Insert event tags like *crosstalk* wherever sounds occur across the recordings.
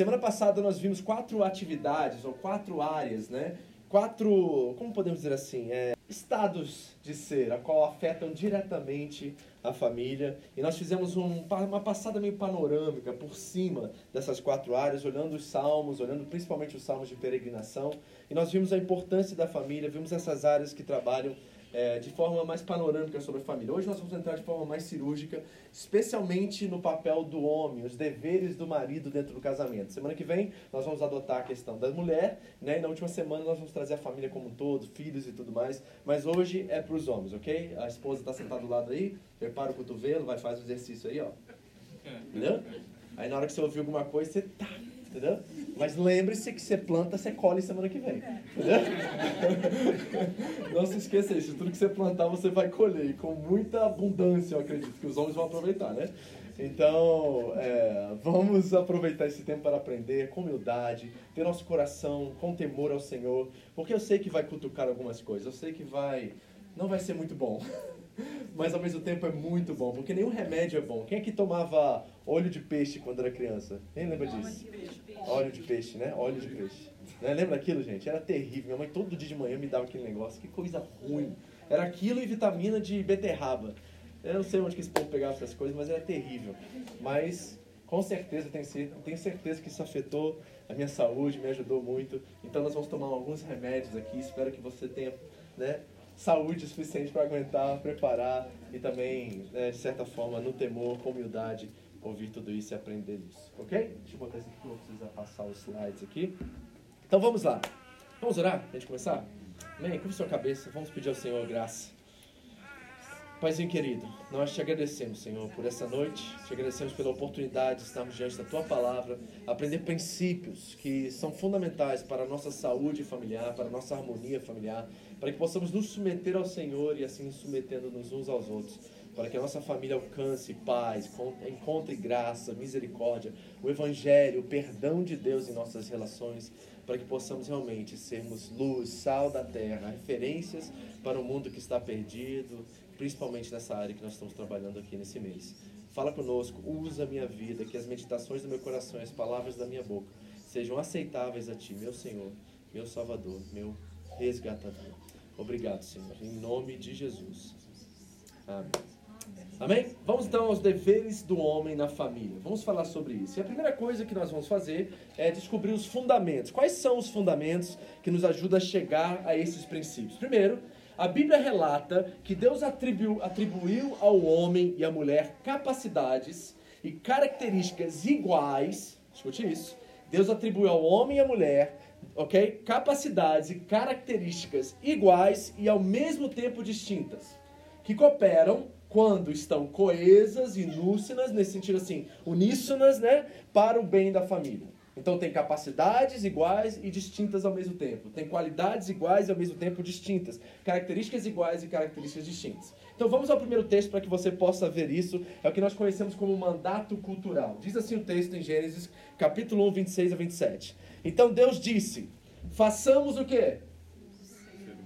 semana passada nós vimos quatro atividades, ou quatro áreas, né? Quatro, como podemos dizer assim, é, estados de ser, a qual afetam diretamente a família. E nós fizemos um, uma passada meio panorâmica por cima dessas quatro áreas, olhando os salmos, olhando principalmente os salmos de peregrinação. E nós vimos a importância da família, vimos essas áreas que trabalham é, de forma mais panorâmica sobre a família. Hoje nós vamos entrar de forma mais cirúrgica, especialmente no papel do homem, os deveres do marido dentro do casamento. Semana que vem nós vamos adotar a questão da mulher, né? E na última semana nós vamos trazer a família como um todo, filhos e tudo mais. Mas hoje é para os homens, ok? A esposa está sentada do lado aí, prepara o cotovelo, vai fazer o exercício aí, ó. Entendeu? Aí na hora que você ouvir alguma coisa, você tá, entendeu? Mas lembre-se que você planta, você colhe semana que vem. Entendeu? *laughs* Não se esqueça disso, tudo que você plantar você vai colher, e com muita abundância, eu acredito, que os homens vão aproveitar, né? Então, é, vamos aproveitar esse tempo para aprender com humildade, ter nosso coração com temor ao Senhor, porque eu sei que vai cutucar algumas coisas, eu sei que vai, não vai ser muito bom, *laughs* *laughs* mas ao mesmo tempo é muito bom, porque nenhum remédio é bom. Quem é que tomava óleo de peixe quando era criança? Quem lembra disso? Óleo de peixe, né? Óleo de peixe. Né? Lembra daquilo, gente? Era terrível. Minha mãe todo dia de manhã me dava aquele negócio. Que coisa ruim. Era aquilo e vitamina de beterraba. Eu não sei onde que esse povo pegava essas coisas, mas era terrível. Mas, com certeza, tenho cer- tenho certeza que isso afetou a minha saúde, me ajudou muito. Então, nós vamos tomar alguns remédios aqui. Espero que você tenha, né? Saúde suficiente para aguentar, preparar e também, né, de certa forma, no temor, com humildade, ouvir tudo isso e aprender isso. Ok? Deixa eu botar isso aqui, vou precisar passar os slides aqui. Então vamos lá. Vamos orar? Pra gente começar? Amém? Curva sua cabeça. Vamos pedir ao Senhor graça. Paizinho querido, nós te agradecemos, Senhor, por essa noite. Te agradecemos pela oportunidade de estarmos diante da tua palavra, aprender princípios que são fundamentais para a nossa saúde familiar, para a nossa harmonia familiar, para que possamos nos submeter ao Senhor e assim submetendo-nos uns aos outros, para que a nossa família alcance paz, con- encontre graça, misericórdia, o evangelho, o perdão de Deus em nossas relações, para que possamos realmente sermos luz, sal da terra, referências para o mundo que está perdido, principalmente nessa área que nós estamos trabalhando aqui nesse mês. Fala conosco, usa a minha vida, que as meditações do meu coração e as palavras da minha boca sejam aceitáveis a Ti, meu Senhor, meu Salvador, meu resgatador. Obrigado, Senhor, em nome de Jesus. Amém. Amém? Vamos então aos deveres do homem na família. Vamos falar sobre isso. E a primeira coisa que nós vamos fazer é descobrir os fundamentos. Quais são os fundamentos que nos ajudam a chegar a esses princípios? Primeiro, a Bíblia relata que Deus atribuiu, atribuiu ao homem e à mulher capacidades e características iguais. Escute isso. Deus atribuiu ao homem e à mulher, ok? Capacidades e características iguais e ao mesmo tempo distintas que cooperam quando estão coesas e núcinas, nesse sentido assim, uníssonas, né, para o bem da família. Então tem capacidades iguais e distintas ao mesmo tempo. Tem qualidades iguais e ao mesmo tempo distintas. Características iguais e características distintas. Então vamos ao primeiro texto para que você possa ver isso. É o que nós conhecemos como mandato cultural. Diz assim o texto em Gênesis, capítulo 1, 26 a 27. Então Deus disse: façamos o quê?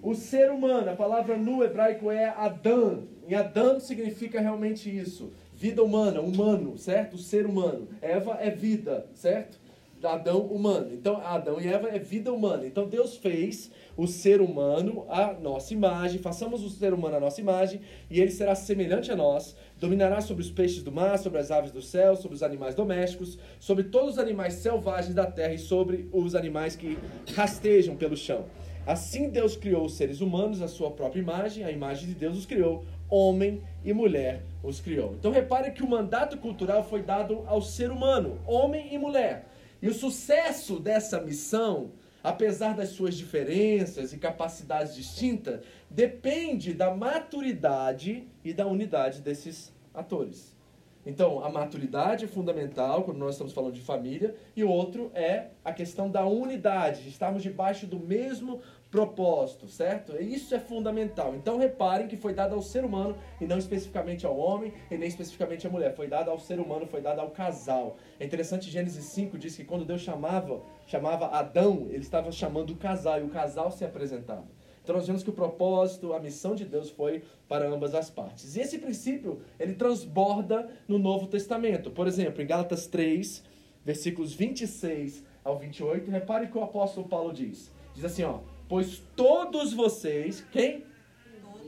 O ser humano, a palavra no hebraico é Adão. Em Adão significa realmente isso. Vida humana, humano, certo? O ser humano. Eva é vida, certo? Adão humano. Então, Adão e Eva é vida humana. Então, Deus fez o ser humano à nossa imagem. Façamos o ser humano à nossa imagem e ele será semelhante a nós. Dominará sobre os peixes do mar, sobre as aves do céu, sobre os animais domésticos, sobre todos os animais selvagens da terra e sobre os animais que rastejam pelo chão. Assim Deus criou os seres humanos à sua própria imagem, a imagem de Deus os criou, homem e mulher os criou. Então repare que o mandato cultural foi dado ao ser humano, homem e mulher. E o sucesso dessa missão, apesar das suas diferenças e capacidades distintas, depende da maturidade e da unidade desses atores. Então, a maturidade é fundamental quando nós estamos falando de família, e o outro é a questão da unidade, estarmos debaixo do mesmo propósito, certo? Isso é fundamental. Então, reparem que foi dado ao ser humano e não especificamente ao homem e nem especificamente à mulher. Foi dado ao ser humano, foi dado ao casal. É interessante, Gênesis 5 diz que quando Deus chamava, chamava Adão, ele estava chamando o casal e o casal se apresentava. Então nós vemos que o propósito, a missão de Deus foi para ambas as partes. E esse princípio, ele transborda no Novo Testamento. Por exemplo, em Gálatas 3, versículos 26 ao 28, repare que o apóstolo Paulo diz. Diz assim, ó: "Pois todos vocês, quem?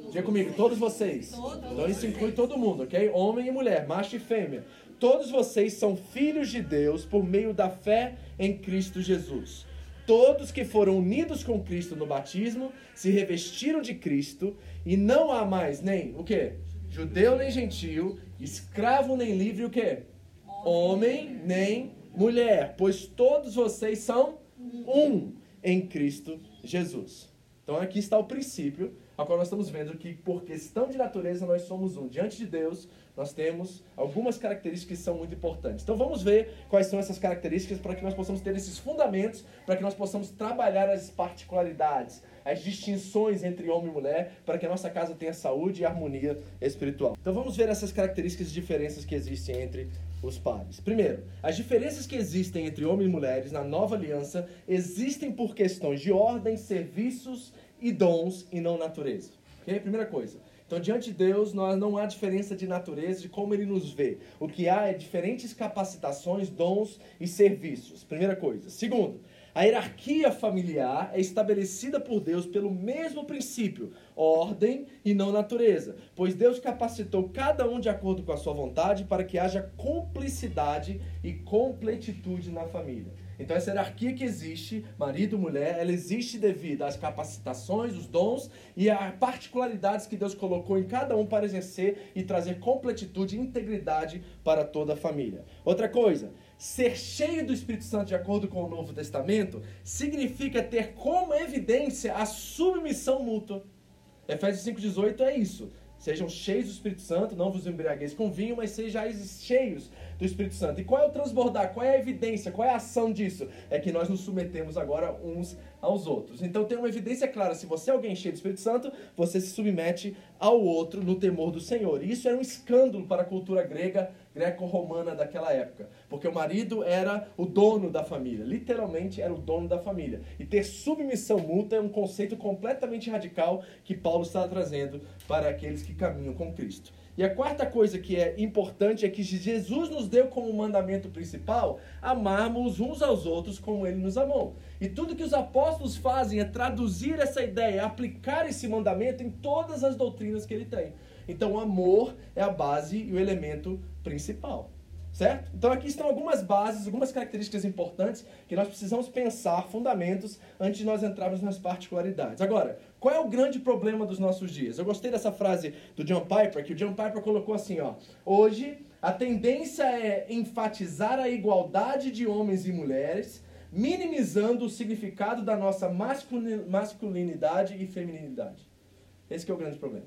Diga comigo, todos vocês. Então isso inclui todo mundo, ok? Homem e mulher, macho e fêmea. Todos vocês são filhos de Deus por meio da fé em Cristo Jesus. Todos que foram unidos com Cristo no batismo se revestiram de Cristo e não há mais nem o que? Judeu nem gentio, escravo nem livre o que? Homem nem mulher, pois todos vocês são um em Cristo Jesus. Então aqui está o princípio, a qual nós estamos vendo que por questão de natureza nós somos um. Diante de Deus, nós temos algumas características que são muito importantes. Então vamos ver quais são essas características para que nós possamos ter esses fundamentos, para que nós possamos trabalhar as particularidades, as distinções entre homem e mulher, para que a nossa casa tenha saúde e harmonia espiritual. Então vamos ver essas características e diferenças que existem entre os pares. Primeiro, as diferenças que existem entre homens e mulheres na nova aliança existem por questões de ordem, serviços e dons e não natureza. Ok? Primeira coisa. Então, diante de Deus, nós não há diferença de natureza de como Ele nos vê. O que há é diferentes capacitações, dons e serviços. Primeira coisa. Segundo, a hierarquia familiar é estabelecida por Deus pelo mesmo princípio, ordem e não natureza, pois Deus capacitou cada um de acordo com a sua vontade para que haja cumplicidade e completitude na família. Então essa hierarquia que existe, marido, mulher, ela existe devido às capacitações, os dons e às particularidades que Deus colocou em cada um para exercer e trazer completitude e integridade para toda a família. Outra coisa, ser cheio do Espírito Santo de acordo com o Novo Testamento significa ter como evidência a submissão mútua. Efésios 5,18 é isso. Sejam cheios do Espírito Santo, não vos embriagueis com vinho, mas sejais cheios do Espírito Santo. E qual é o transbordar? Qual é a evidência? Qual é a ação disso? É que nós nos submetemos agora uns aos outros. Então tem uma evidência clara: se você é alguém cheio do Espírito Santo, você se submete ao outro no temor do Senhor. E isso era um escândalo para a cultura grega, greco-romana daquela época, porque o marido era o dono da família, literalmente era o dono da família. E ter submissão mútua é um conceito completamente radical que Paulo está trazendo para aqueles que caminham com Cristo. E a quarta coisa que é importante é que Jesus nos deu como mandamento principal amarmos uns aos outros como ele nos amou. E tudo que os apóstolos fazem é traduzir essa ideia, aplicar esse mandamento em todas as doutrinas que ele tem. Então, o amor é a base e o elemento principal. Certo? Então aqui estão algumas bases, algumas características importantes que nós precisamos pensar, fundamentos, antes de nós entrarmos nas particularidades. Agora, qual é o grande problema dos nossos dias? Eu gostei dessa frase do John Piper, que o John Piper colocou assim, ó. Hoje, a tendência é enfatizar a igualdade de homens e mulheres, minimizando o significado da nossa masculinidade e feminilidade. Esse é o grande problema.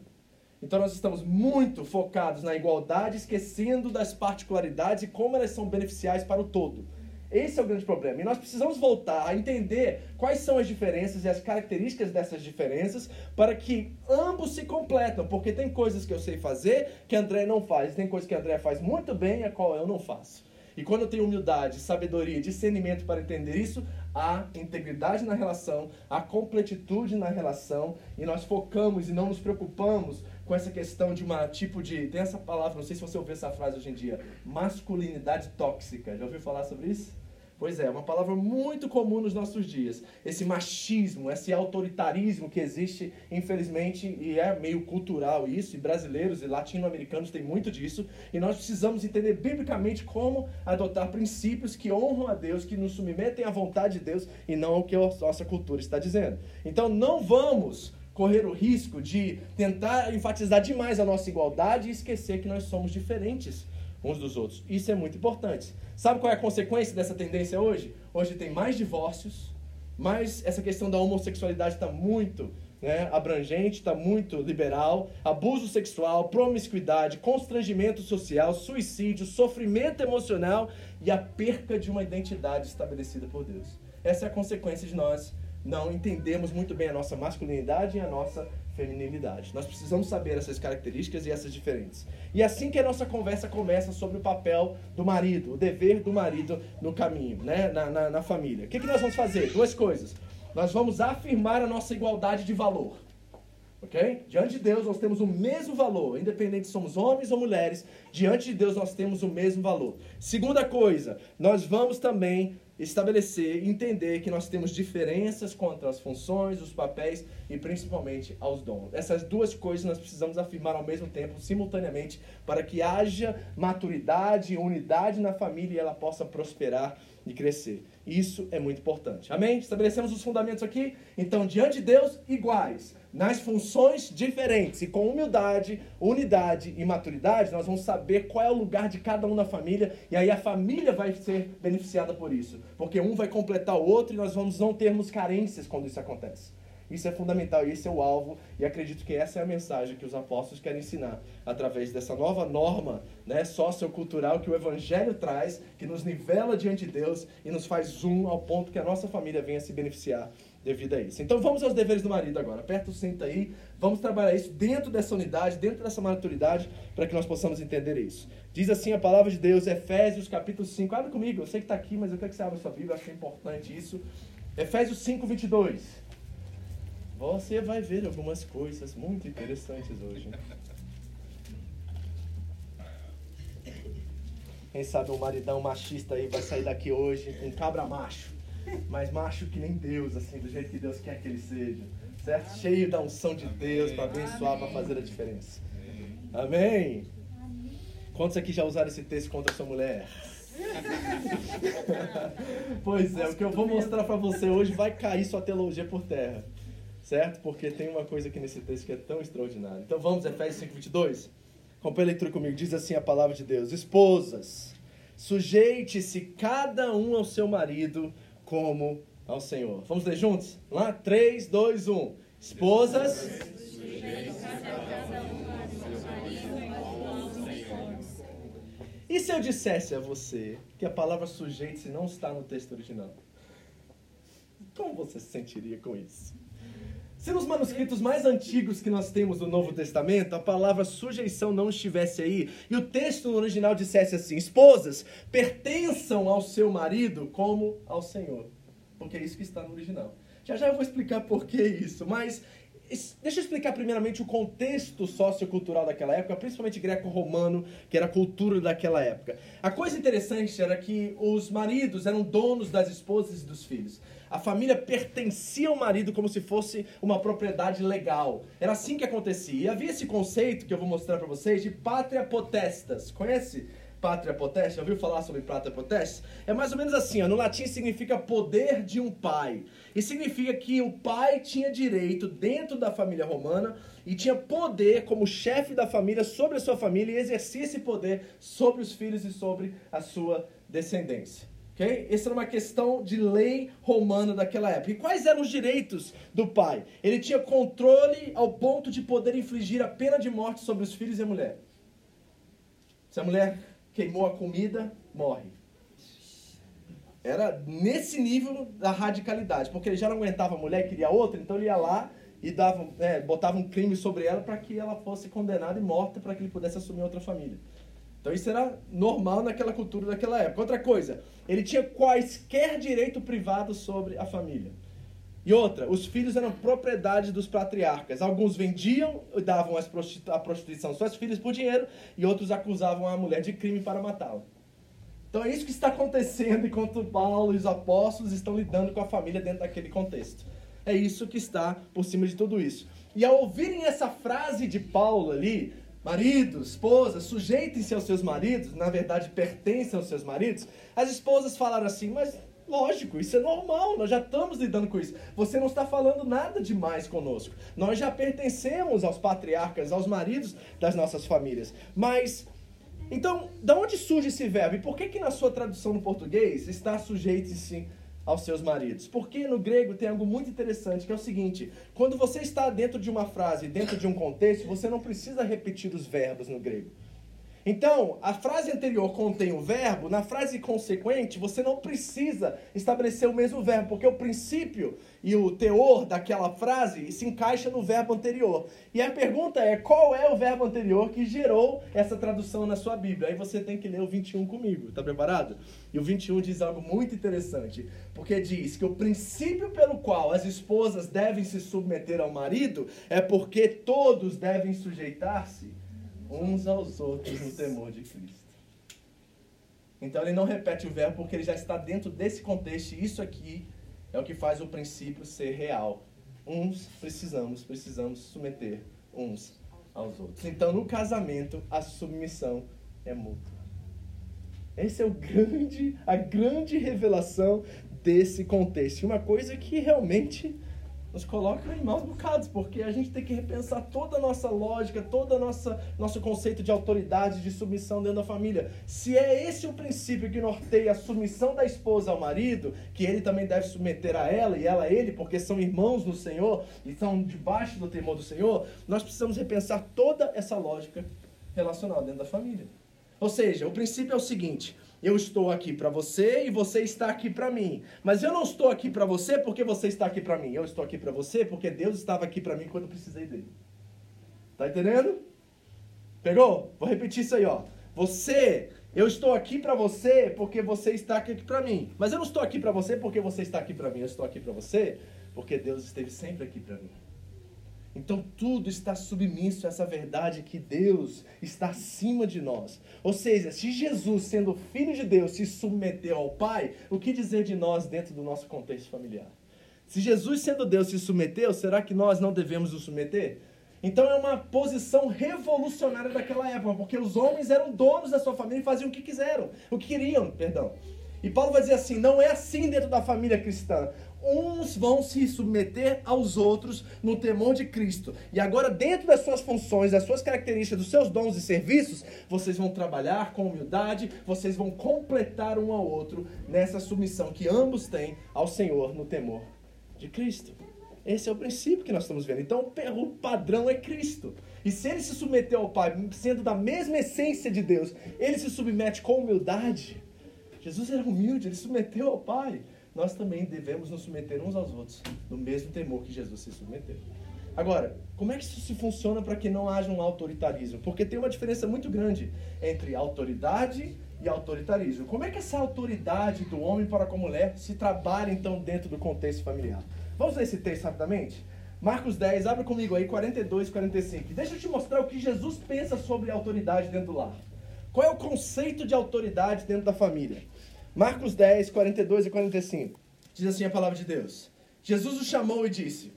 Então nós estamos muito focados na igualdade, esquecendo das particularidades e como elas são beneficiais para o todo. Esse é o grande problema. E nós precisamos voltar a entender quais são as diferenças e as características dessas diferenças para que ambos se completam. Porque tem coisas que eu sei fazer que André não faz, tem coisas que André faz muito bem e a qual eu não faço. E quando eu tenho humildade, sabedoria, discernimento para entender isso, a integridade na relação, a completitude na relação, e nós focamos e não nos preocupamos com essa questão de uma tipo de. Tem essa palavra, não sei se você ouviu essa frase hoje em dia, masculinidade tóxica. Já ouviu falar sobre isso? Pois é, uma palavra muito comum nos nossos dias. Esse machismo, esse autoritarismo que existe, infelizmente, e é meio cultural isso, e brasileiros e latino-americanos têm muito disso, e nós precisamos entender biblicamente como adotar princípios que honram a Deus, que nos submetem à vontade de Deus e não ao que a nossa cultura está dizendo. Então não vamos correr o risco de tentar enfatizar demais a nossa igualdade e esquecer que nós somos diferentes uns dos outros. Isso é muito importante. Sabe qual é a consequência dessa tendência hoje? Hoje tem mais divórcios, mas essa questão da homossexualidade está muito né, abrangente, está muito liberal. Abuso sexual, promiscuidade, constrangimento social, suicídio, sofrimento emocional e a perca de uma identidade estabelecida por Deus. Essa é a consequência de nós não entendermos muito bem a nossa masculinidade e a nossa feminilidade. Nós precisamos saber essas características e essas diferentes. E assim que a nossa conversa começa sobre o papel do marido, o dever do marido no caminho, né? na, na, na família. O que, que nós vamos fazer? Duas coisas. Nós vamos afirmar a nossa igualdade de valor. Ok? Diante de Deus nós temos o mesmo valor, independente se somos homens ou mulheres, diante de Deus nós temos o mesmo valor. Segunda coisa, nós vamos também estabelecer entender que nós temos diferenças quanto às funções, os papéis e principalmente aos dons. Essas duas coisas nós precisamos afirmar ao mesmo tempo, simultaneamente, para que haja maturidade e unidade na família e ela possa prosperar e crescer. Isso é muito importante. Amém? Estabelecemos os fundamentos aqui? Então, diante de Deus, iguais nas funções diferentes e com humildade, unidade e maturidade, nós vamos saber qual é o lugar de cada um na família e aí a família vai ser beneficiada por isso, porque um vai completar o outro e nós vamos não termos carências quando isso acontece. Isso é fundamental e esse é o alvo e acredito que essa é a mensagem que os apóstolos querem ensinar através dessa nova norma né, sociocultural que o evangelho traz, que nos nivela diante de Deus e nos faz zoom ao ponto que a nossa família venha se beneficiar devido a isso. Então vamos aos deveres do marido agora. Aperta o cinto aí, vamos trabalhar isso dentro dessa unidade, dentro dessa maturidade, para que nós possamos entender isso. Diz assim a palavra de Deus, Efésios capítulo 5. Abra comigo, eu sei que está aqui, mas eu quero que você abra sua Bíblia, acho que é importante isso. Efésios 5, 22. Você vai ver algumas coisas muito interessantes hoje. Quem sabe um maridão machista aí vai sair daqui hoje, um cabra macho mas macho que nem Deus, assim, do jeito que Deus quer que ele seja. Certo? Cheio da unção de Deus para abençoar, para fazer a diferença. Amém? Quantos aqui já usaram esse texto contra sua mulher? *laughs* pois é, o que eu vou mostrar para você hoje vai cair sua teologia por terra. Certo? Porque tem uma coisa aqui nesse texto que é tão extraordinária. Então vamos, Efésios 5, 22. Acompanhe a leitura comigo. Diz assim a palavra de Deus: Esposas, sujeite-se cada um ao seu marido como ao Senhor. Vamos ler juntos? Lá? 3, 2, 1. Esposas. E se eu dissesse a você que a palavra sujeite-se não está no texto original? Como você se sentiria com isso? Se nos manuscritos mais antigos que nós temos do Novo Testamento, a palavra sujeição não estivesse aí, e o texto original dissesse assim: esposas, pertençam ao seu marido como ao Senhor. Porque é isso que está no original. Já já eu vou explicar por que isso, mas Deixa eu explicar primeiramente o contexto sociocultural daquela época, principalmente greco-romano, que era a cultura daquela época. A coisa interessante era que os maridos eram donos das esposas e dos filhos. A família pertencia ao marido como se fosse uma propriedade legal. Era assim que acontecia. E havia esse conceito que eu vou mostrar para vocês de pátria potestas. Conhece? Pátria potestas, já ouviu falar sobre pátria potestas? É mais ou menos assim, ó, no latim significa poder de um pai. E significa que o pai tinha direito dentro da família romana e tinha poder como chefe da família sobre a sua família e exercia esse poder sobre os filhos e sobre a sua descendência. Okay? Essa era uma questão de lei romana daquela época. E quais eram os direitos do pai? Ele tinha controle ao ponto de poder infligir a pena de morte sobre os filhos e a mulher. Se a mulher queimou a comida, morre. Era nesse nível da radicalidade, porque ele já não aguentava a mulher, queria outra, então ele ia lá e dava, é, botava um crime sobre ela para que ela fosse condenada e morta para que ele pudesse assumir outra família. Então isso era normal naquela cultura daquela época. Outra coisa, ele tinha quaisquer direito privado sobre a família. E outra, os filhos eram propriedade dos patriarcas. Alguns vendiam davam a prostituição suas filhas por dinheiro, e outros acusavam a mulher de crime para matá-la. Então é isso que está acontecendo enquanto Paulo e os apóstolos estão lidando com a família dentro daquele contexto. É isso que está por cima de tudo isso. E ao ouvirem essa frase de Paulo ali, maridos, esposas, sujeitem-se aos seus maridos, na verdade pertencem aos seus maridos, as esposas falaram assim, mas lógico, isso é normal, nós já estamos lidando com isso. Você não está falando nada demais conosco. Nós já pertencemos aos patriarcas, aos maridos das nossas famílias. Mas então, da onde surge esse verbo? E por que que na sua tradução no português está sujeite-se aos seus maridos. Porque no grego tem algo muito interessante, que é o seguinte: quando você está dentro de uma frase, dentro de um contexto, você não precisa repetir os verbos no grego. Então, a frase anterior contém o verbo, na frase consequente, você não precisa estabelecer o mesmo verbo, porque o princípio e o teor daquela frase se encaixa no verbo anterior. E a pergunta é: qual é o verbo anterior que gerou essa tradução na sua Bíblia? Aí você tem que ler o 21 comigo, tá preparado? E o 21 diz algo muito interessante, porque diz que o princípio pelo qual as esposas devem se submeter ao marido é porque todos devem sujeitar-se uns aos outros no temor de Cristo. Então ele não repete o verbo porque ele já está dentro desse contexto e isso aqui é o que faz o princípio ser real. Uns precisamos, precisamos submeter uns aos outros. Então no casamento a submissão é mútua. Essa é o grande, a grande revelação desse contexto. Uma coisa que realmente nos coloca em maus bocados, porque a gente tem que repensar toda a nossa lógica, todo o nosso conceito de autoridade, de submissão dentro da família. Se é esse o princípio que norteia a submissão da esposa ao marido, que ele também deve submeter a ela e ela a ele, porque são irmãos no Senhor e estão debaixo do temor do Senhor, nós precisamos repensar toda essa lógica relacional dentro da família. Ou seja, o princípio é o seguinte: eu estou aqui para você e você está aqui para mim. Mas eu não estou aqui para você porque você está aqui para mim. Eu estou aqui para você porque Deus estava aqui para mim quando eu precisei dele. Tá entendendo? Pegou? Vou repetir isso aí, ó. Você, eu estou aqui para você porque você está aqui para mim. Mas eu não estou aqui para você porque você está aqui para mim. Eu estou aqui para você porque Deus esteve sempre aqui para mim. Então tudo está submisso a essa verdade que Deus está acima de nós. Ou seja, se Jesus, sendo filho de Deus, se submeteu ao Pai, o que dizer de nós dentro do nosso contexto familiar? Se Jesus, sendo Deus, se submeteu, será que nós não devemos nos submeter? Então é uma posição revolucionária daquela época, porque os homens eram donos da sua família e faziam o que quiseram, o que queriam, perdão. E Paulo vai dizer assim: não é assim dentro da família cristã uns vão se submeter aos outros no temor de Cristo. E agora, dentro das suas funções, das suas características, dos seus dons e serviços, vocês vão trabalhar com humildade, vocês vão completar um ao outro nessa submissão que ambos têm ao Senhor no temor de Cristo. Esse é o princípio que nós estamos vendo. Então, o padrão é Cristo. E se ele se submeteu ao Pai, sendo da mesma essência de Deus, ele se submete com humildade. Jesus era humilde, ele se submeteu ao Pai nós também devemos nos submeter uns aos outros, no mesmo temor que Jesus se submeteu. Agora, como é que isso se funciona para que não haja um autoritarismo? Porque tem uma diferença muito grande entre autoridade e autoritarismo. Como é que essa autoridade do homem para com a mulher se trabalha então dentro do contexto familiar? Vamos ler esse texto rapidamente? Marcos 10, abre comigo aí, 42 e 45. Deixa eu te mostrar o que Jesus pensa sobre autoridade dentro do lar. Qual é o conceito de autoridade dentro da família? Marcos 10, 42 e 45. Diz assim a palavra de Deus. Jesus o chamou e disse: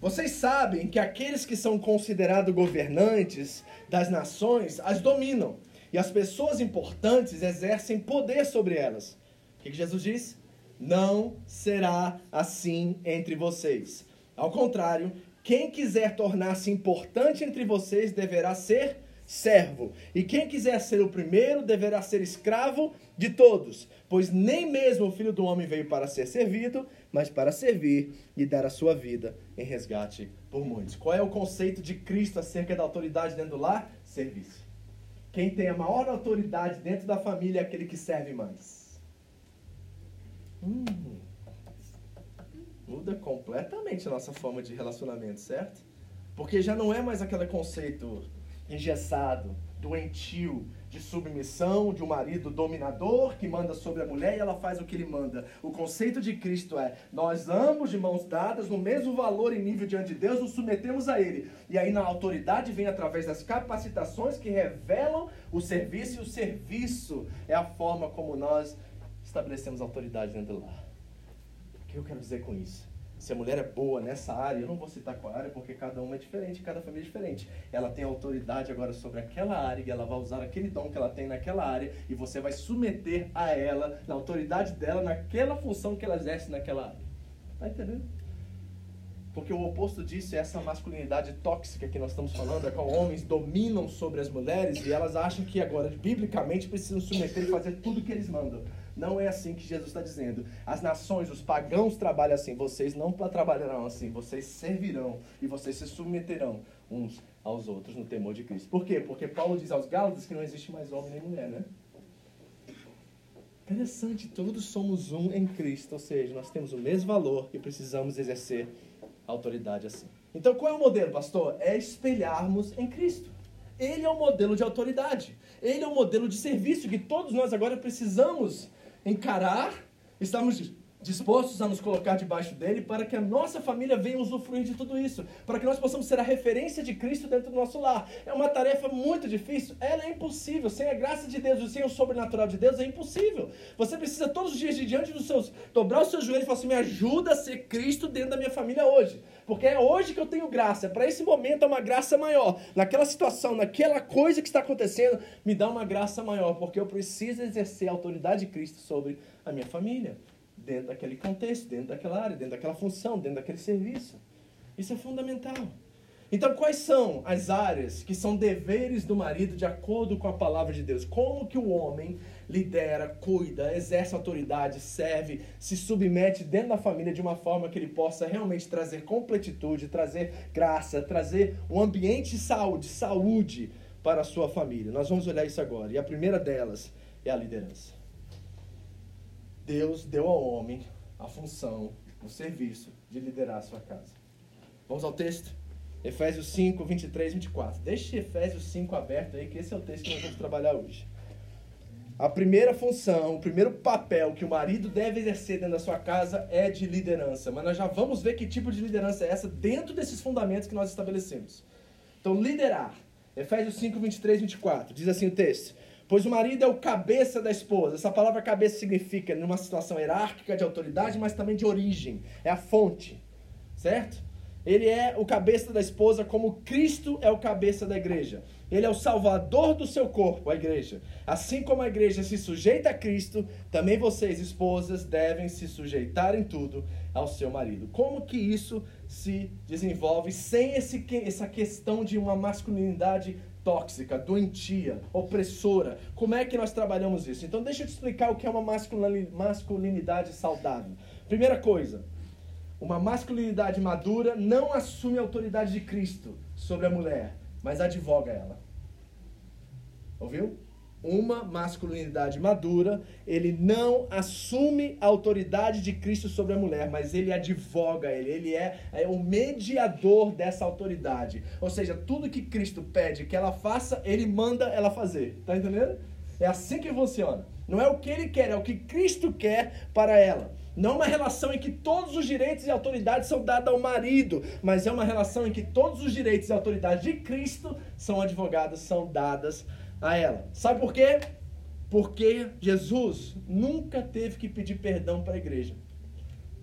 Vocês sabem que aqueles que são considerados governantes das nações as dominam, e as pessoas importantes exercem poder sobre elas. O que, que Jesus diz? Não será assim entre vocês. Ao contrário, quem quiser tornar-se importante entre vocês deverá ser servo. E quem quiser ser o primeiro deverá ser escravo de todos, pois nem mesmo o filho do homem veio para ser servido, mas para servir e dar a sua vida em resgate por muitos. Qual é o conceito de Cristo acerca da autoridade dentro do lar? Serviço. Quem tem a maior autoridade dentro da família é aquele que serve mais. Hum, muda completamente a nossa forma de relacionamento, certo? Porque já não é mais aquele conceito engessado doentio de submissão, de um marido dominador que manda sobre a mulher e ela faz o que ele manda. O conceito de Cristo é: nós ambos de mãos dadas, no mesmo valor e nível diante de Deus, nos submetemos a Ele. E aí na autoridade vem através das capacitações que revelam o serviço, e o serviço é a forma como nós estabelecemos autoridade dentro do lar. O que eu quero dizer com isso? Se a mulher é boa nessa área, eu não vou citar qual área, porque cada uma é diferente, cada família é diferente. Ela tem autoridade agora sobre aquela área e ela vai usar aquele dom que ela tem naquela área e você vai submeter a ela, na autoridade dela, naquela função que ela exerce naquela área. Tá entendendo? Porque o oposto disso é essa masculinidade tóxica que nós estamos falando, é quando homens dominam sobre as mulheres e elas acham que agora, biblicamente, precisam submeter e fazer tudo que eles mandam. Não é assim que Jesus está dizendo. As nações, os pagãos trabalham assim. Vocês não trabalharão assim. Vocês servirão e vocês se submeterão uns aos outros no temor de Cristo. Por quê? Porque Paulo diz aos Gálatas que não existe mais homem nem mulher, né? Interessante, todos somos um em Cristo, ou seja, nós temos o mesmo valor e precisamos exercer autoridade assim. Então, qual é o modelo, pastor? É espelharmos em Cristo. Ele é o modelo de autoridade. Ele é o modelo de serviço que todos nós agora precisamos encarar, estamos dispostos a nos colocar debaixo dele para que a nossa família venha usufruir de tudo isso, para que nós possamos ser a referência de Cristo dentro do nosso lar. É uma tarefa muito difícil, ela é impossível. Sem a graça de Deus e sem o sobrenatural de Deus é impossível. Você precisa todos os dias de diante dos seus dobrar os seus joelhos e falar assim: "Me ajuda a ser Cristo dentro da minha família hoje". Porque é hoje que eu tenho graça, é para esse momento é uma graça maior. Naquela situação, naquela coisa que está acontecendo, me dá uma graça maior, porque eu preciso exercer a autoridade de Cristo sobre a minha família dentro daquele contexto, dentro daquela área, dentro daquela função, dentro daquele serviço. Isso é fundamental. Então, quais são as áreas que são deveres do marido de acordo com a palavra de Deus? Como que o homem lidera, cuida, exerce autoridade, serve, se submete dentro da família de uma forma que ele possa realmente trazer completitude, trazer graça, trazer um ambiente de saúde, saúde para a sua família. Nós vamos olhar isso agora. E a primeira delas é a liderança. Deus deu ao homem a função, o serviço de liderar a sua casa. Vamos ao texto? Efésios 5, 23 e 24. Deixe Efésios 5 aberto aí, que esse é o texto que nós vamos trabalhar hoje. A primeira função, o primeiro papel que o marido deve exercer dentro da sua casa é de liderança. Mas nós já vamos ver que tipo de liderança é essa dentro desses fundamentos que nós estabelecemos. Então, liderar. Efésios 5, 23 e 24. Diz assim o texto. Pois o marido é o cabeça da esposa. Essa palavra cabeça significa numa situação hierárquica de autoridade, mas também de origem. É a fonte. Certo? Ele é o cabeça da esposa, como Cristo é o cabeça da igreja. Ele é o salvador do seu corpo, a igreja. Assim como a igreja se sujeita a Cristo, também vocês, esposas, devem se sujeitar em tudo ao seu marido. Como que isso se desenvolve sem esse, essa questão de uma masculinidade tóxica, doentia, opressora. Como é que nós trabalhamos isso? Então, deixa eu te explicar o que é uma masculinidade saudável. Primeira coisa, uma masculinidade madura não assume a autoridade de Cristo sobre a mulher, mas advoga ela. Ouviu? uma masculinidade madura, ele não assume a autoridade de Cristo sobre a mulher, mas ele advoga ele, ele é, é o mediador dessa autoridade. Ou seja, tudo que Cristo pede que ela faça, ele manda ela fazer. Tá entendendo? É assim que funciona. Não é o que ele quer, é o que Cristo quer para ela. Não uma relação em que todos os direitos e autoridades são dados ao marido, mas é uma relação em que todos os direitos e autoridades de Cristo são advogadas, são dadas a ela. Sabe por quê? Porque Jesus nunca teve que pedir perdão para a igreja.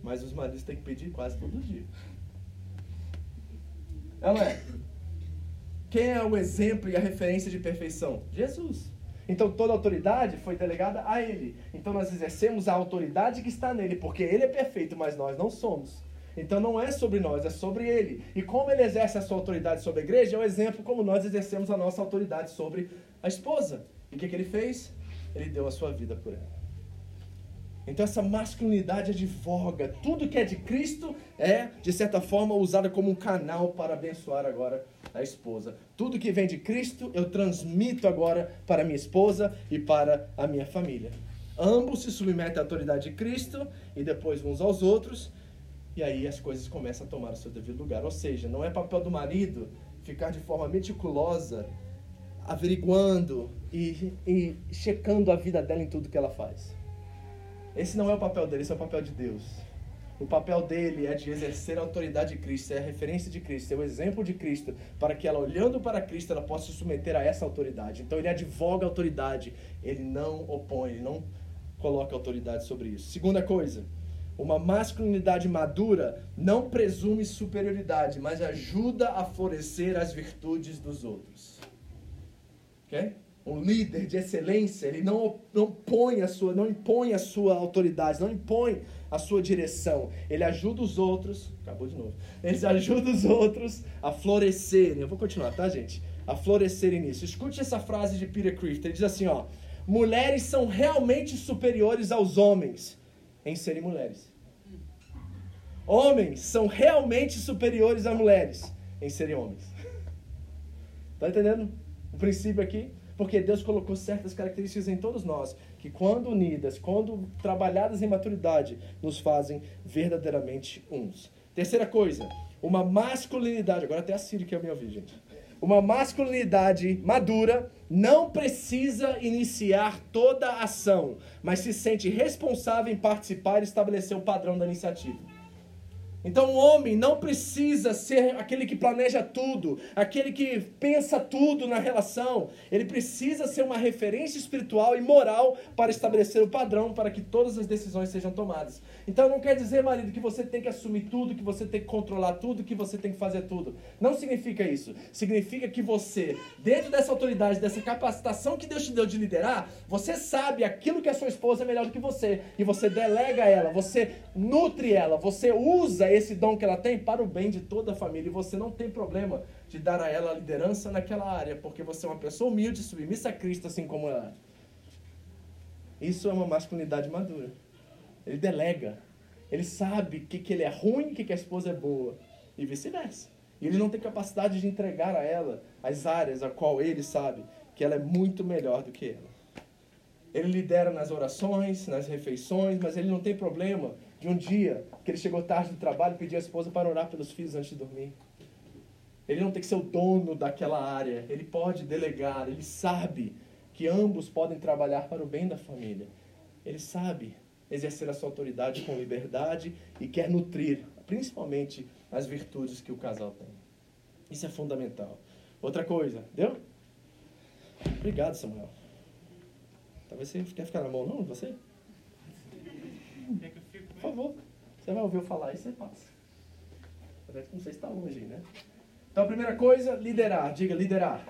Mas os maridos têm que pedir quase todo dia. Não é? Quem é o exemplo e a referência de perfeição? Jesus. Então toda autoridade foi delegada a ele. Então nós exercemos a autoridade que está nele, porque ele é perfeito, mas nós não somos. Então não é sobre nós, é sobre ele. E como ele exerce a sua autoridade sobre a igreja, é o um exemplo como nós exercemos a nossa autoridade sobre a esposa. E o que, que ele fez? Ele deu a sua vida por ela. Então essa masculinidade advoga. Tudo que é de Cristo é, de certa forma, usada como um canal para abençoar agora a esposa. Tudo que vem de Cristo eu transmito agora para minha esposa e para a minha família. Ambos se submetem à autoridade de Cristo e depois uns aos outros. E aí as coisas começam a tomar o seu devido lugar. Ou seja, não é papel do marido ficar de forma meticulosa averiguando e, e checando a vida dela em tudo que ela faz. Esse não é o papel dele, esse é o papel de Deus. O papel dele é de exercer a autoridade de Cristo, é a referência de Cristo, é o exemplo de Cristo, para que ela, olhando para Cristo, ela possa se submeter a essa autoridade. Então ele advoga a autoridade, ele não opõe, ele não coloca autoridade sobre isso. Segunda coisa, uma masculinidade madura não presume superioridade, mas ajuda a florescer as virtudes dos outros. Ok? Um líder de excelência, ele não, não, põe a sua, não impõe a sua autoridade, não impõe a sua direção. Ele ajuda os outros, acabou de novo, ele *laughs* ajuda os outros a florescerem. Eu vou continuar, tá, gente? A florescerem nisso. Escute essa frase de Peter Crift, ele diz assim, ó, mulheres são realmente superiores aos homens em serem mulheres. Homens são realmente superiores a mulheres em serem homens. *laughs* Tá entendendo o princípio aqui? Porque Deus colocou certas características em todos nós, que quando unidas, quando trabalhadas em maturidade, nos fazem verdadeiramente uns. Terceira coisa, uma masculinidade, agora até a Siri quer me ouvir, gente. Uma masculinidade madura não precisa iniciar toda a ação, mas se sente responsável em participar e estabelecer o padrão da iniciativa. Então o homem não precisa ser aquele que planeja tudo, aquele que pensa tudo na relação. Ele precisa ser uma referência espiritual e moral para estabelecer o padrão para que todas as decisões sejam tomadas. Então não quer dizer, marido, que você tem que assumir tudo, que você tem que controlar tudo, que você tem que fazer tudo. Não significa isso. Significa que você, dentro dessa autoridade, dessa capacitação que Deus te deu de liderar, você sabe aquilo que a sua esposa é melhor do que você e você delega ela, você nutre ela, você usa esse dom que ela tem para o bem de toda a família. E você não tem problema de dar a ela a liderança naquela área, porque você é uma pessoa humilde, submissa a Cristo, assim como ela. Isso é uma masculinidade madura. Ele delega. Ele sabe que, que ele é ruim que, que a esposa é boa. E vice-versa. E ele não tem capacidade de entregar a ela as áreas a qual ele sabe que ela é muito melhor do que ela. Ele lidera nas orações, nas refeições, mas ele não tem problema de um dia que ele chegou tarde do trabalho e pedir à esposa para orar pelos filhos antes de dormir. Ele não tem que ser o dono daquela área, ele pode delegar, ele sabe que ambos podem trabalhar para o bem da família. Ele sabe exercer a sua autoridade com liberdade e quer nutrir, principalmente, as virtudes que o casal tem. Isso é fundamental. Outra coisa, deu? Obrigado, Samuel. Talvez você quer ficar na mão, não? Você? Por favor. Você vai ouvir eu falar e você passa. Não sei se está longe, né? Então, a primeira coisa, liderar. Diga, liderar.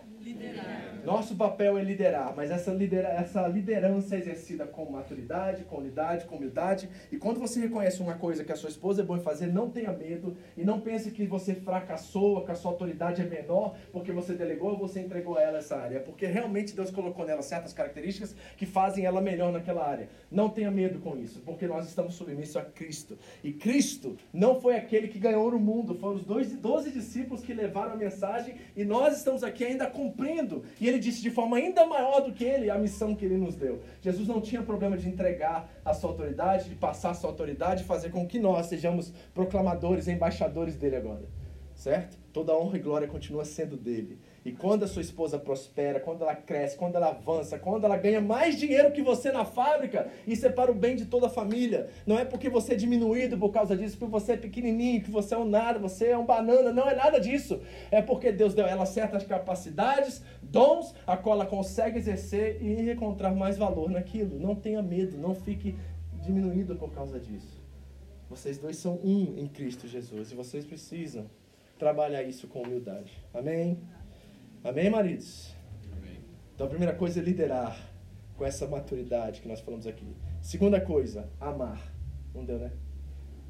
Nosso papel é liderar, mas essa, lidera essa liderança é exercida com maturidade, com unidade, com humildade. E quando você reconhece uma coisa que a sua esposa é boa em fazer, não tenha medo e não pense que você fracassou, que a sua autoridade é menor porque você delegou ou você entregou a ela essa área. É porque realmente Deus colocou nela certas características que fazem ela melhor naquela área. Não tenha medo com isso, porque nós estamos submissos a Cristo. E Cristo não foi aquele que ganhou o mundo, foram os dois, 12 discípulos que levaram a mensagem e nós estamos aqui ainda com cumprindo. E ele disse de forma ainda maior do que ele a missão que ele nos deu. Jesus não tinha problema de entregar a sua autoridade, de passar a sua autoridade, fazer com que nós sejamos proclamadores, embaixadores dele agora. Certo? Toda honra e glória continua sendo dele. E quando a sua esposa prospera, quando ela cresce, quando ela avança, quando ela ganha mais dinheiro que você na fábrica, isso é para o bem de toda a família. Não é porque você é diminuído por causa disso, porque você é pequenininho, que você é um nada, você é um banana. Não é nada disso. É porque Deus deu a ela certas capacidades, dons, a qual ela consegue exercer e encontrar mais valor naquilo. Não tenha medo, não fique diminuído por causa disso. Vocês dois são um em Cristo Jesus e vocês precisam trabalhar isso com humildade. Amém? Amém, maridos? Amém. Então a primeira coisa é liderar com essa maturidade que nós falamos aqui. Segunda coisa, amar. Não deu, né?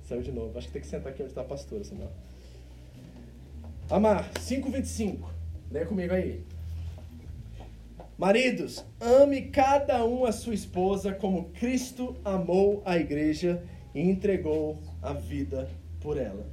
Saiu de novo. Acho que tem que sentar aqui onde está a pastora, senão. Amar. 5,25. Leia comigo aí. Maridos, ame cada um a sua esposa como Cristo amou a igreja e entregou a vida por ela.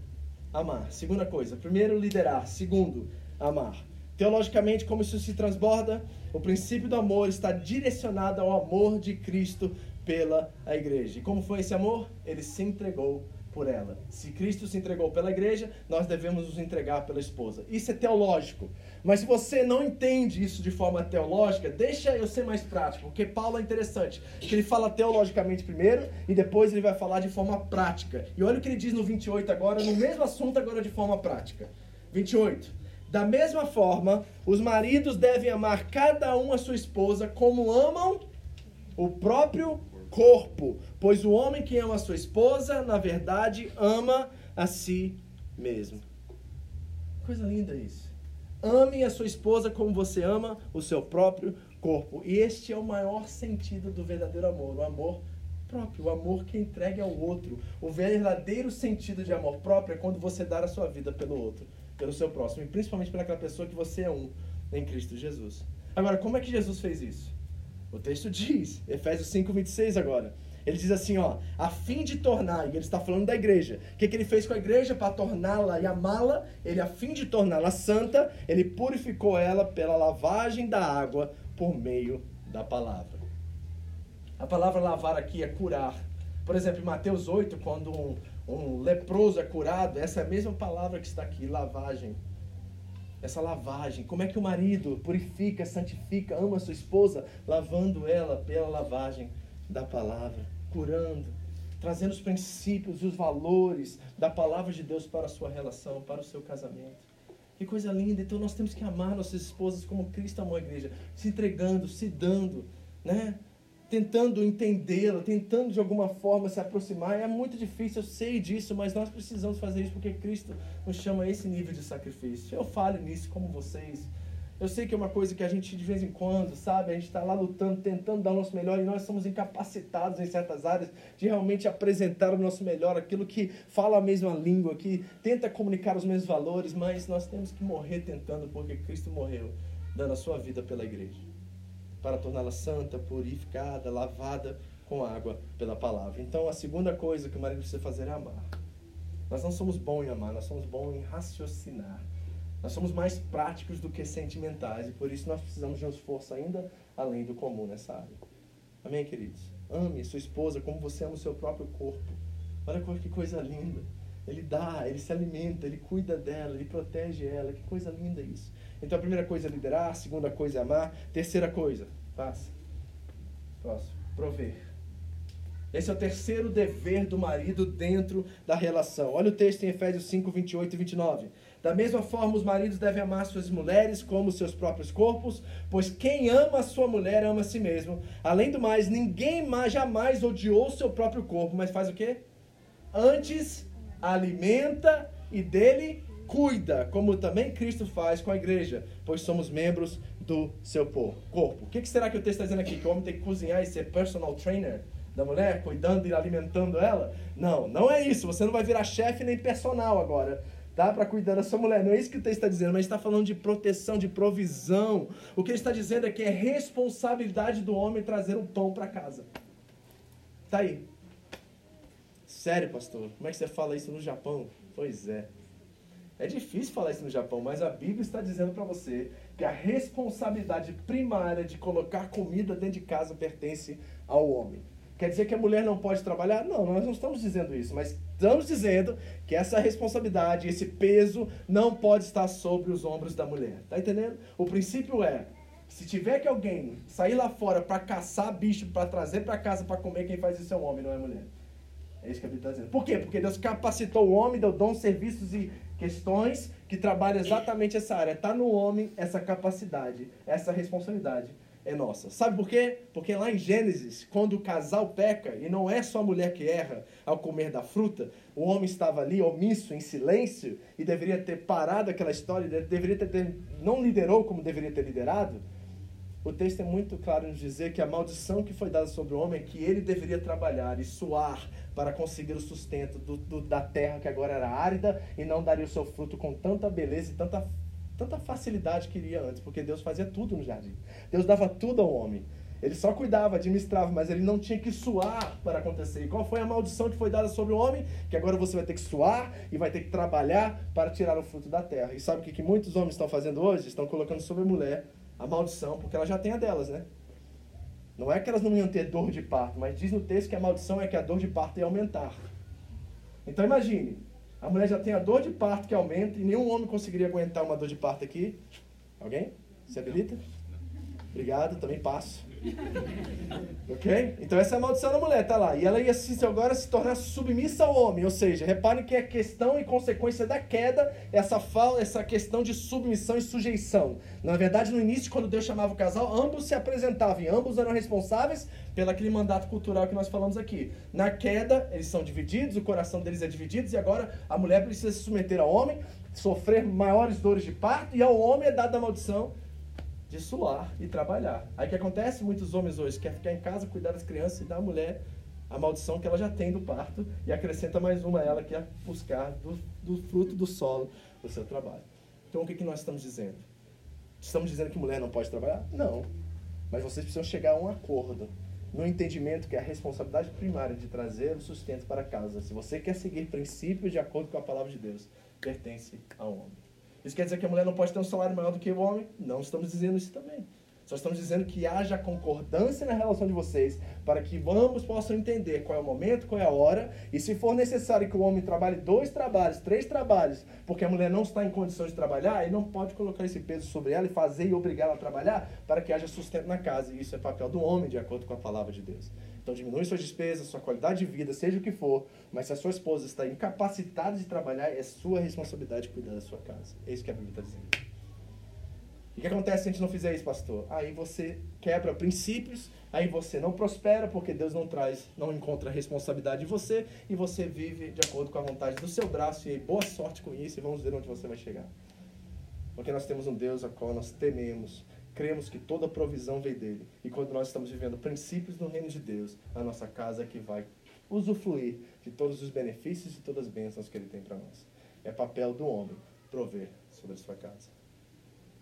Amar. Segunda coisa. Primeiro, liderar. Segundo, amar. Teologicamente, como isso se transborda? O princípio do amor está direcionado ao amor de Cristo pela a igreja. E como foi esse amor? Ele se entregou por ela. Se Cristo se entregou pela igreja, nós devemos nos entregar pela esposa. Isso é teológico. Mas se você não entende isso de forma teológica, deixa eu ser mais prático, porque Paulo é interessante, que ele fala teologicamente primeiro e depois ele vai falar de forma prática. E olha o que ele diz no 28 agora, no mesmo assunto agora de forma prática. 28. Da mesma forma, os maridos devem amar cada um a sua esposa como amam o próprio corpo, pois o homem que ama a sua esposa, na verdade, ama a si mesmo. Coisa linda isso. Ame a sua esposa como você ama o seu próprio corpo. E este é o maior sentido do verdadeiro amor, o amor próprio, o amor que entrega ao outro. O verdadeiro sentido de amor próprio é quando você dá a sua vida pelo outro, pelo seu próximo, e principalmente pelaquela pessoa que você é um em Cristo Jesus. Agora, como é que Jesus fez isso? O texto diz, Efésios 5, 26 agora. Ele diz assim, ó, a fim de tornar, e ele está falando da igreja. O que, que ele fez com a igreja para torná-la e amá-la? Ele, a fim de torná-la santa, ele purificou ela pela lavagem da água por meio da palavra. A palavra lavar aqui é curar. Por exemplo, em Mateus 8, quando um, um leproso é curado, essa é mesma palavra que está aqui, lavagem essa lavagem. Como é que o marido purifica, santifica, ama a sua esposa, lavando ela pela lavagem da palavra, curando, trazendo os princípios e os valores da palavra de Deus para a sua relação, para o seu casamento. Que coisa linda! Então nós temos que amar nossas esposas como Cristo amou a igreja, se entregando, se dando, né? Tentando entendê-la, tentando de alguma forma se aproximar. É muito difícil, eu sei disso, mas nós precisamos fazer isso porque Cristo nos chama a esse nível de sacrifício. Eu falo nisso como vocês. Eu sei que é uma coisa que a gente de vez em quando, sabe, a gente está lá lutando, tentando dar o nosso melhor e nós somos incapacitados em certas áreas de realmente apresentar o nosso melhor, aquilo que fala a mesma língua, que tenta comunicar os mesmos valores, mas nós temos que morrer tentando porque Cristo morreu, dando a sua vida pela igreja para torná-la santa, purificada, lavada com água pela palavra. Então, a segunda coisa que o marido precisa fazer é amar. Nós não somos bons em amar, nós somos bons em raciocinar. Nós somos mais práticos do que sentimentais e por isso nós precisamos de um esforço ainda além do comum nessa área. Amém, queridos? Ame sua esposa como você ama o seu próprio corpo. Olha que coisa linda. Ele dá, ele se alimenta, ele cuida dela, ele protege ela. Que coisa linda isso. Então a primeira coisa é liderar, a segunda coisa é amar, terceira coisa, passa. Próximo, prover. Esse é o terceiro dever do marido dentro da relação. Olha o texto em Efésios 5, 28 e 29. Da mesma forma, os maridos devem amar suas mulheres como seus próprios corpos, pois quem ama a sua mulher ama a si mesmo. Além do mais, ninguém mais, jamais odiou seu próprio corpo, mas faz o quê? Antes alimenta e dele cuida, como também Cristo faz com a igreja, pois somos membros do seu corpo. O que será que o texto está dizendo aqui? Que o homem tem que cozinhar e ser personal trainer da mulher, cuidando e alimentando ela? Não, não é isso. Você não vai virar chefe nem personal agora tá? Para cuidar da sua mulher. Não é isso que o texto está dizendo, mas está falando de proteção, de provisão. O que ele está dizendo é que é responsabilidade do homem trazer o pão para casa. Tá aí. Sério, pastor? Como é que você fala isso no Japão? Pois é. É difícil falar isso no Japão, mas a Bíblia está dizendo para você que a responsabilidade primária de colocar comida dentro de casa pertence ao homem. Quer dizer que a mulher não pode trabalhar? Não, nós não estamos dizendo isso, mas estamos dizendo que essa responsabilidade, esse peso, não pode estar sobre os ombros da mulher. Tá entendendo? O princípio é: se tiver que alguém sair lá fora para caçar bicho para trazer para casa para comer, quem faz isso é o homem, não é mulher. É isso que a Bíblia está dizendo. Por quê? Porque Deus capacitou o homem, deu dons, serviços e questões que trabalham exatamente essa área. Está no homem essa capacidade, essa responsabilidade é nossa. Sabe por quê? Porque lá em Gênesis, quando o casal peca, e não é só a mulher que erra ao comer da fruta, o homem estava ali omisso, em silêncio, e deveria ter parado aquela história, deveria ter, não liderou como deveria ter liderado. O texto é muito claro em dizer que a maldição que foi dada sobre o homem é que ele deveria trabalhar e suar para conseguir o sustento do, do, da terra que agora era árida e não daria o seu fruto com tanta beleza e tanta, tanta facilidade que iria antes, porque Deus fazia tudo no jardim. Deus dava tudo ao homem. Ele só cuidava, administrava, mas ele não tinha que suar para acontecer. E qual foi a maldição que foi dada sobre o homem? Que agora você vai ter que suar e vai ter que trabalhar para tirar o fruto da terra. E sabe o que, que muitos homens estão fazendo hoje? Estão colocando sobre a mulher a maldição, porque ela já tem a delas, né? Não é que elas não iam ter dor de parto, mas diz no texto que a maldição é que a dor de parto ia aumentar. Então imagine, a mulher já tem a dor de parto que aumenta e nenhum homem conseguiria aguentar uma dor de parto aqui. Alguém? Se habilita? Obrigado, também passo. *laughs* Ok? Então essa é a maldição da mulher, tá lá. E ela ia se, agora se tornar submissa ao homem. Ou seja, reparem que é questão e consequência da queda, essa, fala, essa questão de submissão e sujeição. Na verdade, no início, quando Deus chamava o casal, ambos se apresentavam e ambos eram responsáveis pelo aquele mandato cultural que nós falamos aqui. Na queda, eles são divididos, o coração deles é dividido, e agora a mulher precisa se submeter ao homem, sofrer maiores dores de parto, e ao homem é dada a maldição de suar e trabalhar. Aí o que acontece? Muitos homens hoje querem ficar em casa, cuidar das crianças e dar à mulher a maldição que ela já tem do parto e acrescenta mais uma a ela que é buscar do, do fruto do solo do seu trabalho. Então o que, que nós estamos dizendo? Estamos dizendo que mulher não pode trabalhar? Não. Mas vocês precisam chegar a um acordo, no entendimento que é a responsabilidade primária de trazer o sustento para casa. Se você quer seguir princípios de acordo com a palavra de Deus, pertence ao homem. Isso quer dizer que a mulher não pode ter um salário maior do que o homem? Não estamos dizendo isso também. Só estamos dizendo que haja concordância na relação de vocês para que ambos possam entender qual é o momento, qual é a hora, e se for necessário que o homem trabalhe dois trabalhos, três trabalhos, porque a mulher não está em condições de trabalhar, ele não pode colocar esse peso sobre ela e fazer e obrigar ela a trabalhar para que haja sustento na casa. E isso é papel do homem, de acordo com a palavra de Deus. Então diminui suas despesas, sua qualidade de vida, seja o que for, mas se a sua esposa está incapacitada de trabalhar, é sua responsabilidade cuidar da sua casa. É isso que a Bíblia está dizendo. E o que acontece se a gente não fizer isso, pastor? Aí você quebra princípios, aí você não prospera porque Deus não traz, não encontra responsabilidade em você e você vive de acordo com a vontade do seu braço e boa sorte com isso e vamos ver onde você vai chegar. Porque nós temos um Deus a qual nós tememos, cremos que toda provisão vem dele. E quando nós estamos vivendo princípios no reino de Deus, a nossa casa é que vai usufruir de todos os benefícios e todas as bênçãos que ele tem para nós. É papel do homem prover sobre a sua casa.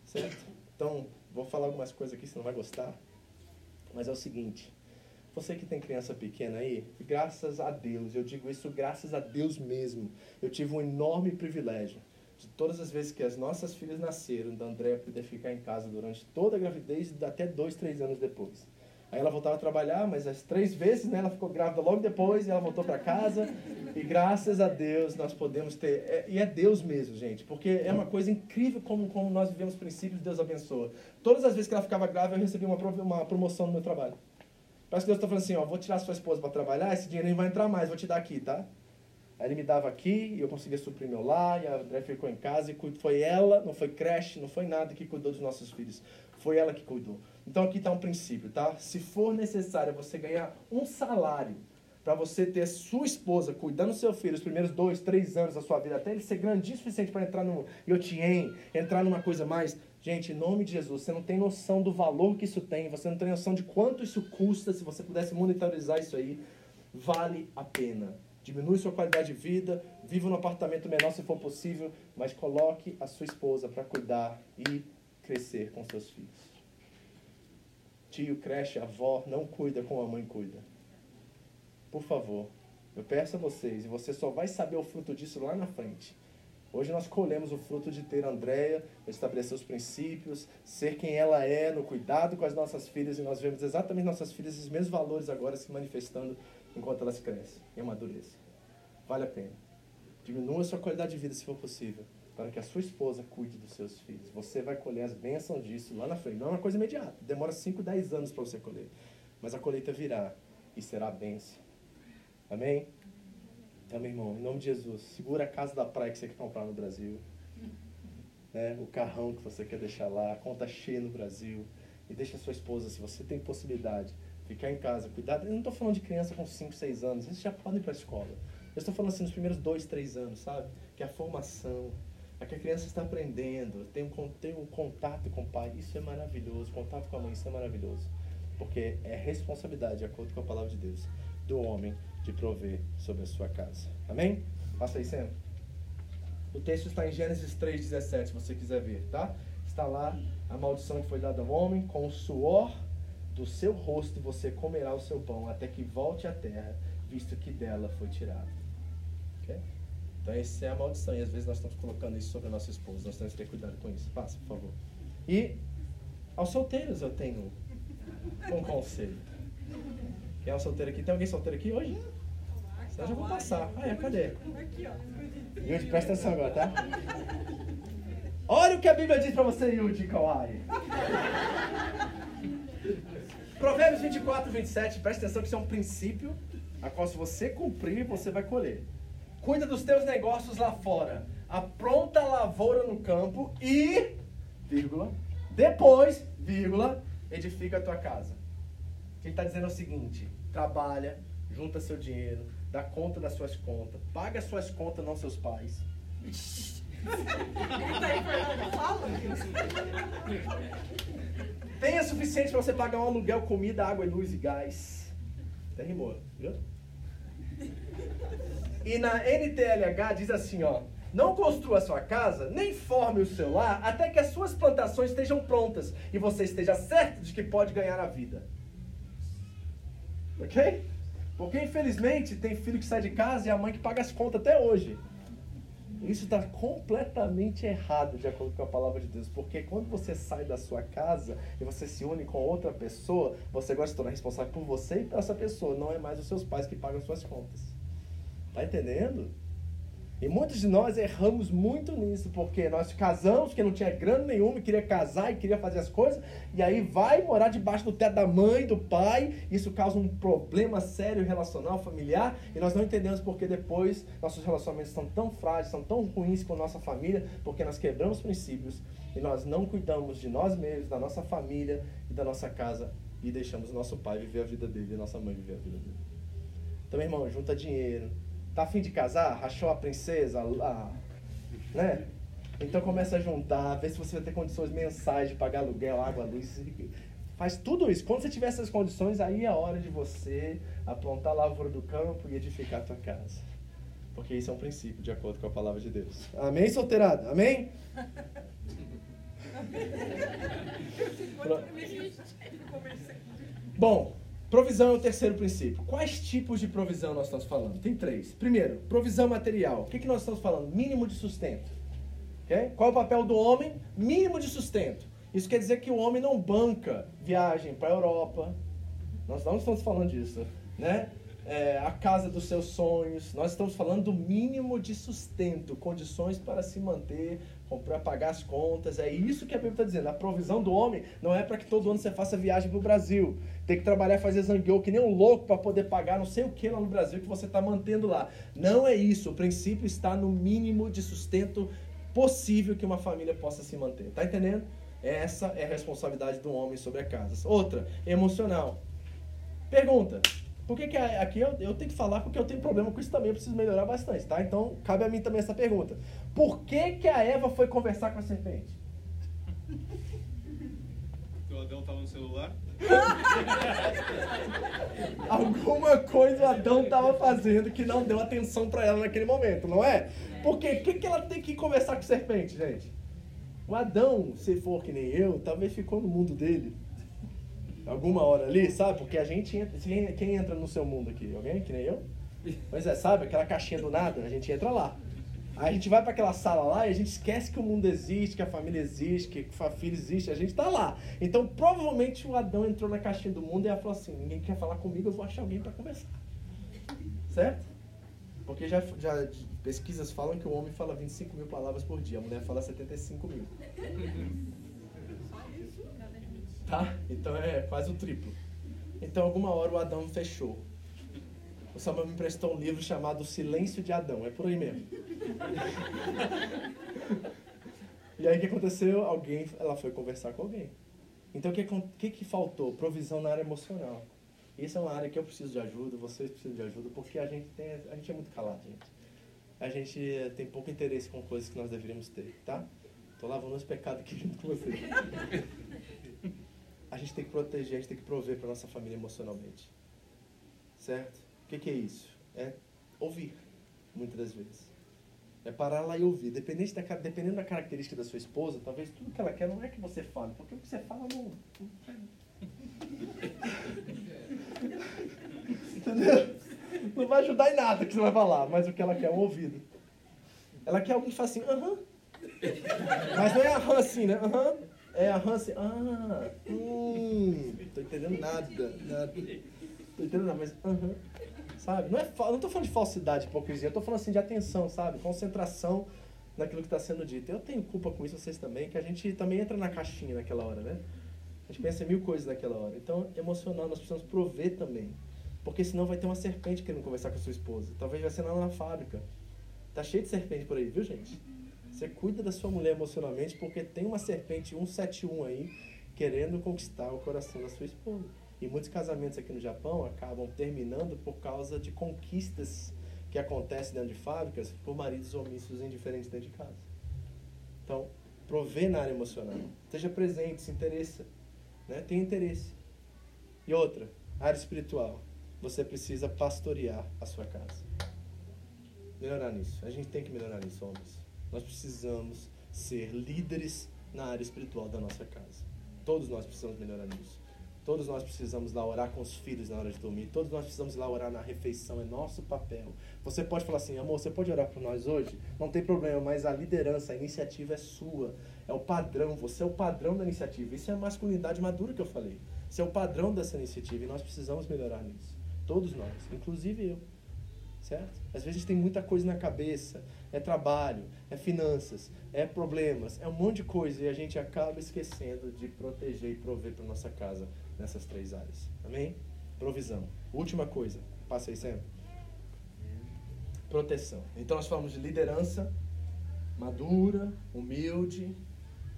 Certo? Então, vou falar algumas coisas aqui, você não vai gostar. Mas é o seguinte. Você que tem criança pequena aí, graças a Deus, eu digo isso graças a Deus mesmo. Eu tive um enorme privilégio de todas as vezes que as nossas filhas nasceram, da Andréia poder ficar em casa durante toda a gravidez, até dois, três anos depois. Aí ela voltava a trabalhar, mas as três vezes né, ela ficou grávida logo depois e ela voltou para casa. E graças a Deus nós podemos ter. É, e é Deus mesmo, gente, porque é uma coisa incrível como, como nós vivemos princípios, Deus abençoa. Todas as vezes que ela ficava grávida, eu recebi uma, uma promoção no meu trabalho. Parece que Deus está falando assim: ó, vou tirar sua esposa para trabalhar, esse dinheiro nem vai entrar mais, vou te dar aqui, tá? Aí ele me dava aqui e eu conseguia suprir meu lar, e a André ficou em casa e foi ela, não foi creche, não foi nada que cuidou dos nossos filhos. Foi ela que cuidou. Então aqui está um princípio, tá? Se for necessário você ganhar um salário para você ter sua esposa cuidando do seu filho os primeiros dois, três anos da sua vida, até ele ser grandinho o suficiente para entrar no Yotien, entrar numa coisa mais. Gente, em nome de Jesus, você não tem noção do valor que isso tem, você não tem noção de quanto isso custa, se você pudesse monetarizar isso aí, vale a pena diminui sua qualidade de vida, viva num apartamento menor se for possível, mas coloque a sua esposa para cuidar e crescer com seus filhos. Tio cresce, a avó não cuida como a mãe cuida. Por favor, eu peço a vocês, e você só vai saber o fruto disso lá na frente. Hoje nós colhemos o fruto de ter Andréia, estabelecer os princípios, ser quem ela é, no cuidado com as nossas filhas, e nós vemos exatamente nossas filhas, esses mesmos valores agora se manifestando enquanto elas crescem e amadurecem. Vale a pena. Diminua a sua qualidade de vida se for possível, para que a sua esposa cuide dos seus filhos. Você vai colher as bênçãos disso lá na frente. Não é uma coisa imediata, demora 5, 10 anos para você colher. Mas a colheita virá e será a bênção. Amém? Amém, irmão. Em nome de Jesus, segura a casa da praia que você quer comprar no Brasil. Né? O carrão que você quer deixar lá, a conta cheia no Brasil. E deixa a sua esposa, se você tem possibilidade, ficar em casa, cuidar. Eu não estou falando de criança com 5, 6 anos, eles já podem ir para a escola. Eu estou falando assim nos primeiros 2, 3 anos, sabe? Que é a formação, é que a criança está aprendendo, tem um, tem um contato com o pai, isso é maravilhoso, contato com a mãe, isso é maravilhoso. Porque é responsabilidade, de acordo com a palavra de Deus, do homem de prover sobre a sua casa. Amém? Passa aí, Sam. O texto está em Gênesis 3,17, se você quiser ver, tá? Está lá a maldição que foi dada ao homem com o suor do seu rosto você comerá o seu pão até que volte à terra, visto que dela foi tirado. Okay? Então essa é a maldição. E às vezes nós estamos colocando isso sobre a nossa esposa. Nós temos que ter cuidado com isso. Passa, por favor. E aos solteiros eu tenho um conselho. Quem é o solteiro aqui? Tem alguém solteiro aqui hoje? Eu já vou passar. Ah, é, cadê? Yudi, presta atenção agora, tá? Olha o que a Bíblia diz pra você, Yudi Kawai. Provérbios 24, 27, presta atenção que isso é um princípio a qual se você cumprir, você vai colher. Cuida dos teus negócios lá fora. Apronta a lavoura no campo e, vírgula, depois, vírgula, edifica a tua casa. Ele está dizendo o seguinte: trabalha, junta seu dinheiro, dá conta das suas contas, paga as suas contas, não seus pais. *laughs* Tenha suficiente para você pagar um aluguel, comida, água, luz e gás. Até rimou, viu? E na NTLH diz assim, ó. Não construa sua casa, nem forme o seu lar, até que as suas plantações estejam prontas e você esteja certo de que pode ganhar a vida. Ok? Porque infelizmente tem filho que sai de casa e a mãe que paga as contas até hoje. Isso está completamente errado de acordo com a palavra de Deus. Porque quando você sai da sua casa e você se une com outra pessoa, você gosta de tornar responsável por você e por essa pessoa. Não é mais os seus pais que pagam suas contas. Tá entendendo? E muitos de nós erramos muito nisso, porque nós casamos, porque não tinha grana nenhuma, queria casar e queria fazer as coisas, e aí vai morar debaixo do teto da mãe, do pai, isso causa um problema sério relacional, familiar, e nós não entendemos porque depois nossos relacionamentos são tão frágeis, são tão ruins com nossa família, porque nós quebramos princípios e nós não cuidamos de nós mesmos, da nossa família e da nossa casa, e deixamos nosso pai viver a vida dele e nossa mãe viver a vida dele. Então, irmão, junta dinheiro, Tá afim de casar? Rachou a princesa? Né? Então começa a juntar, vê se você vai ter condições mensais de pagar aluguel, água, luz. Faz tudo isso. Quando você tiver essas condições, aí é a hora de você aprontar a lavoura do campo e edificar a tua casa. Porque isso é um princípio, de acordo com a palavra de Deus. Amém, solteirada? Amém? *laughs* Bom, provisão é o terceiro princípio. Quais tipos de provisão nós estamos falando? Tem três. Primeiro, provisão material. O que, que nós estamos falando? Mínimo de sustento. Ok? Qual é o papel do homem? Mínimo de sustento. Isso quer dizer que o homem não banca viagem para a Europa. Nós não estamos falando disso, né? É, a casa dos seus sonhos. Nós estamos falando do mínimo de sustento, condições para se manter, para pagar as contas. É isso que a Bíblia está dizendo. A provisão do homem não é para que todo ano você faça viagem para o Brasil. Tem que trabalhar fazer zangueou que nem um louco para poder pagar não sei o que lá no Brasil que você está mantendo lá. Não é isso. O princípio está no mínimo de sustento possível que uma família possa se manter. Tá entendendo? Essa é a responsabilidade do homem sobre a casa. Outra, emocional. Pergunta. Por que, que aqui eu, eu tenho que falar porque eu tenho problema com isso também, eu preciso melhorar bastante, tá? Então, cabe a mim também essa pergunta. Por que, que a Eva foi conversar com a serpente? Porque o Adão tava no celular. *laughs* Alguma coisa o Adão estava fazendo que não deu atenção para ela naquele momento, não é? Porque o que, que ela tem que conversar com a serpente, gente? O Adão, se for que nem eu, talvez ficou no mundo dele. Alguma hora ali, sabe? Porque a gente entra. Quem, entra no seu mundo aqui? Alguém que nem eu? Pois é, sabe? Aquela caixinha do nada, a gente entra lá. Aí a gente vai para aquela sala lá e a gente esquece que o mundo existe, que a família existe, que a filha existe, a gente tá lá. Então provavelmente o Adão entrou na caixinha do mundo e ela falou assim: ninguém quer falar comigo, eu vou achar alguém para conversar. Certo? Porque já, já pesquisas falam que o homem fala 25 mil palavras por dia, a mulher fala 75 mil. Tá? Então é quase o triplo. Então, alguma hora o Adão fechou. O Samuel me emprestou um livro chamado Silêncio de Adão. É por aí mesmo. e aí o que aconteceu? Alguém, ela foi conversar com alguém. Então o que, que, que faltou? Provisão na área emocional. Isso é uma área que eu preciso de ajuda, vocês precisam de ajuda, porque a gente, tem, a gente é muito calado, gente. A gente tem pouco interesse com coisas que nós deveríamos ter, tá? Tô lavando os pecados aqui *laughs* junto com vocês. A gente tem que proteger, a gente tem que prover para nossa família emocionalmente. Certo? O que, que é isso? É ouvir, muitas das vezes. É parar lá e ouvir. Dependente da, dependendo da característica da sua esposa, talvez tudo que ela quer não é que você fale, porque o que você fala não. *laughs* Entendeu? Não vai ajudar em nada que você vai falar, mas o que ela quer é um ouvido. Ela quer alguém que faça assim, aham. Mas não é aham assim, né? Aham. É aham assim, ah, hum, tô entendendo nada, nada. Tô entendendo nada, mas aham. sabe? Não, é, não tô falando de falsidade, hipocrisia, eu tô falando assim de atenção, sabe? Concentração naquilo que está sendo dito. Eu tenho culpa com isso, vocês também, que a gente também entra na caixinha naquela hora, né? A gente pensa em mil coisas naquela hora. Então, emocional, nós precisamos prover também. Porque senão vai ter uma serpente querendo conversar com a sua esposa. Talvez vai ser lá na fábrica. Tá cheio de serpente por aí, viu, gente? Você cuida da sua mulher emocionalmente porque tem uma serpente 171 aí querendo conquistar o coração da sua esposa. E muitos casamentos aqui no Japão acabam terminando por causa de conquistas que acontecem dentro de fábricas por maridos omissos indiferentes dentro de casa. Então, prover na área emocional. Esteja presente, se interessa. Né? Tenha interesse. E outra, área espiritual. Você precisa pastorear a sua casa. Melhorar nisso. A gente tem que melhorar nisso, homens. Nós precisamos ser líderes na área espiritual da nossa casa. Todos nós precisamos melhorar nisso. Todos nós precisamos lá orar com os filhos na hora de dormir. Todos nós precisamos lá orar na refeição. É nosso papel. Você pode falar assim, amor, você pode orar por nós hoje? Não tem problema, mas a liderança, a iniciativa é sua. É o padrão. Você é o padrão da iniciativa. Isso é a masculinidade madura que eu falei. Isso é o padrão dessa iniciativa e nós precisamos melhorar nisso. Todos nós, inclusive eu. Certo? Às vezes a gente tem muita coisa na cabeça. É trabalho, é finanças, é problemas, é um monte de coisa e a gente acaba esquecendo de proteger e prover para nossa casa nessas três áreas. Amém? Provisão. Última coisa. Passa aí sempre. Proteção. Então nós falamos de liderança madura, humilde,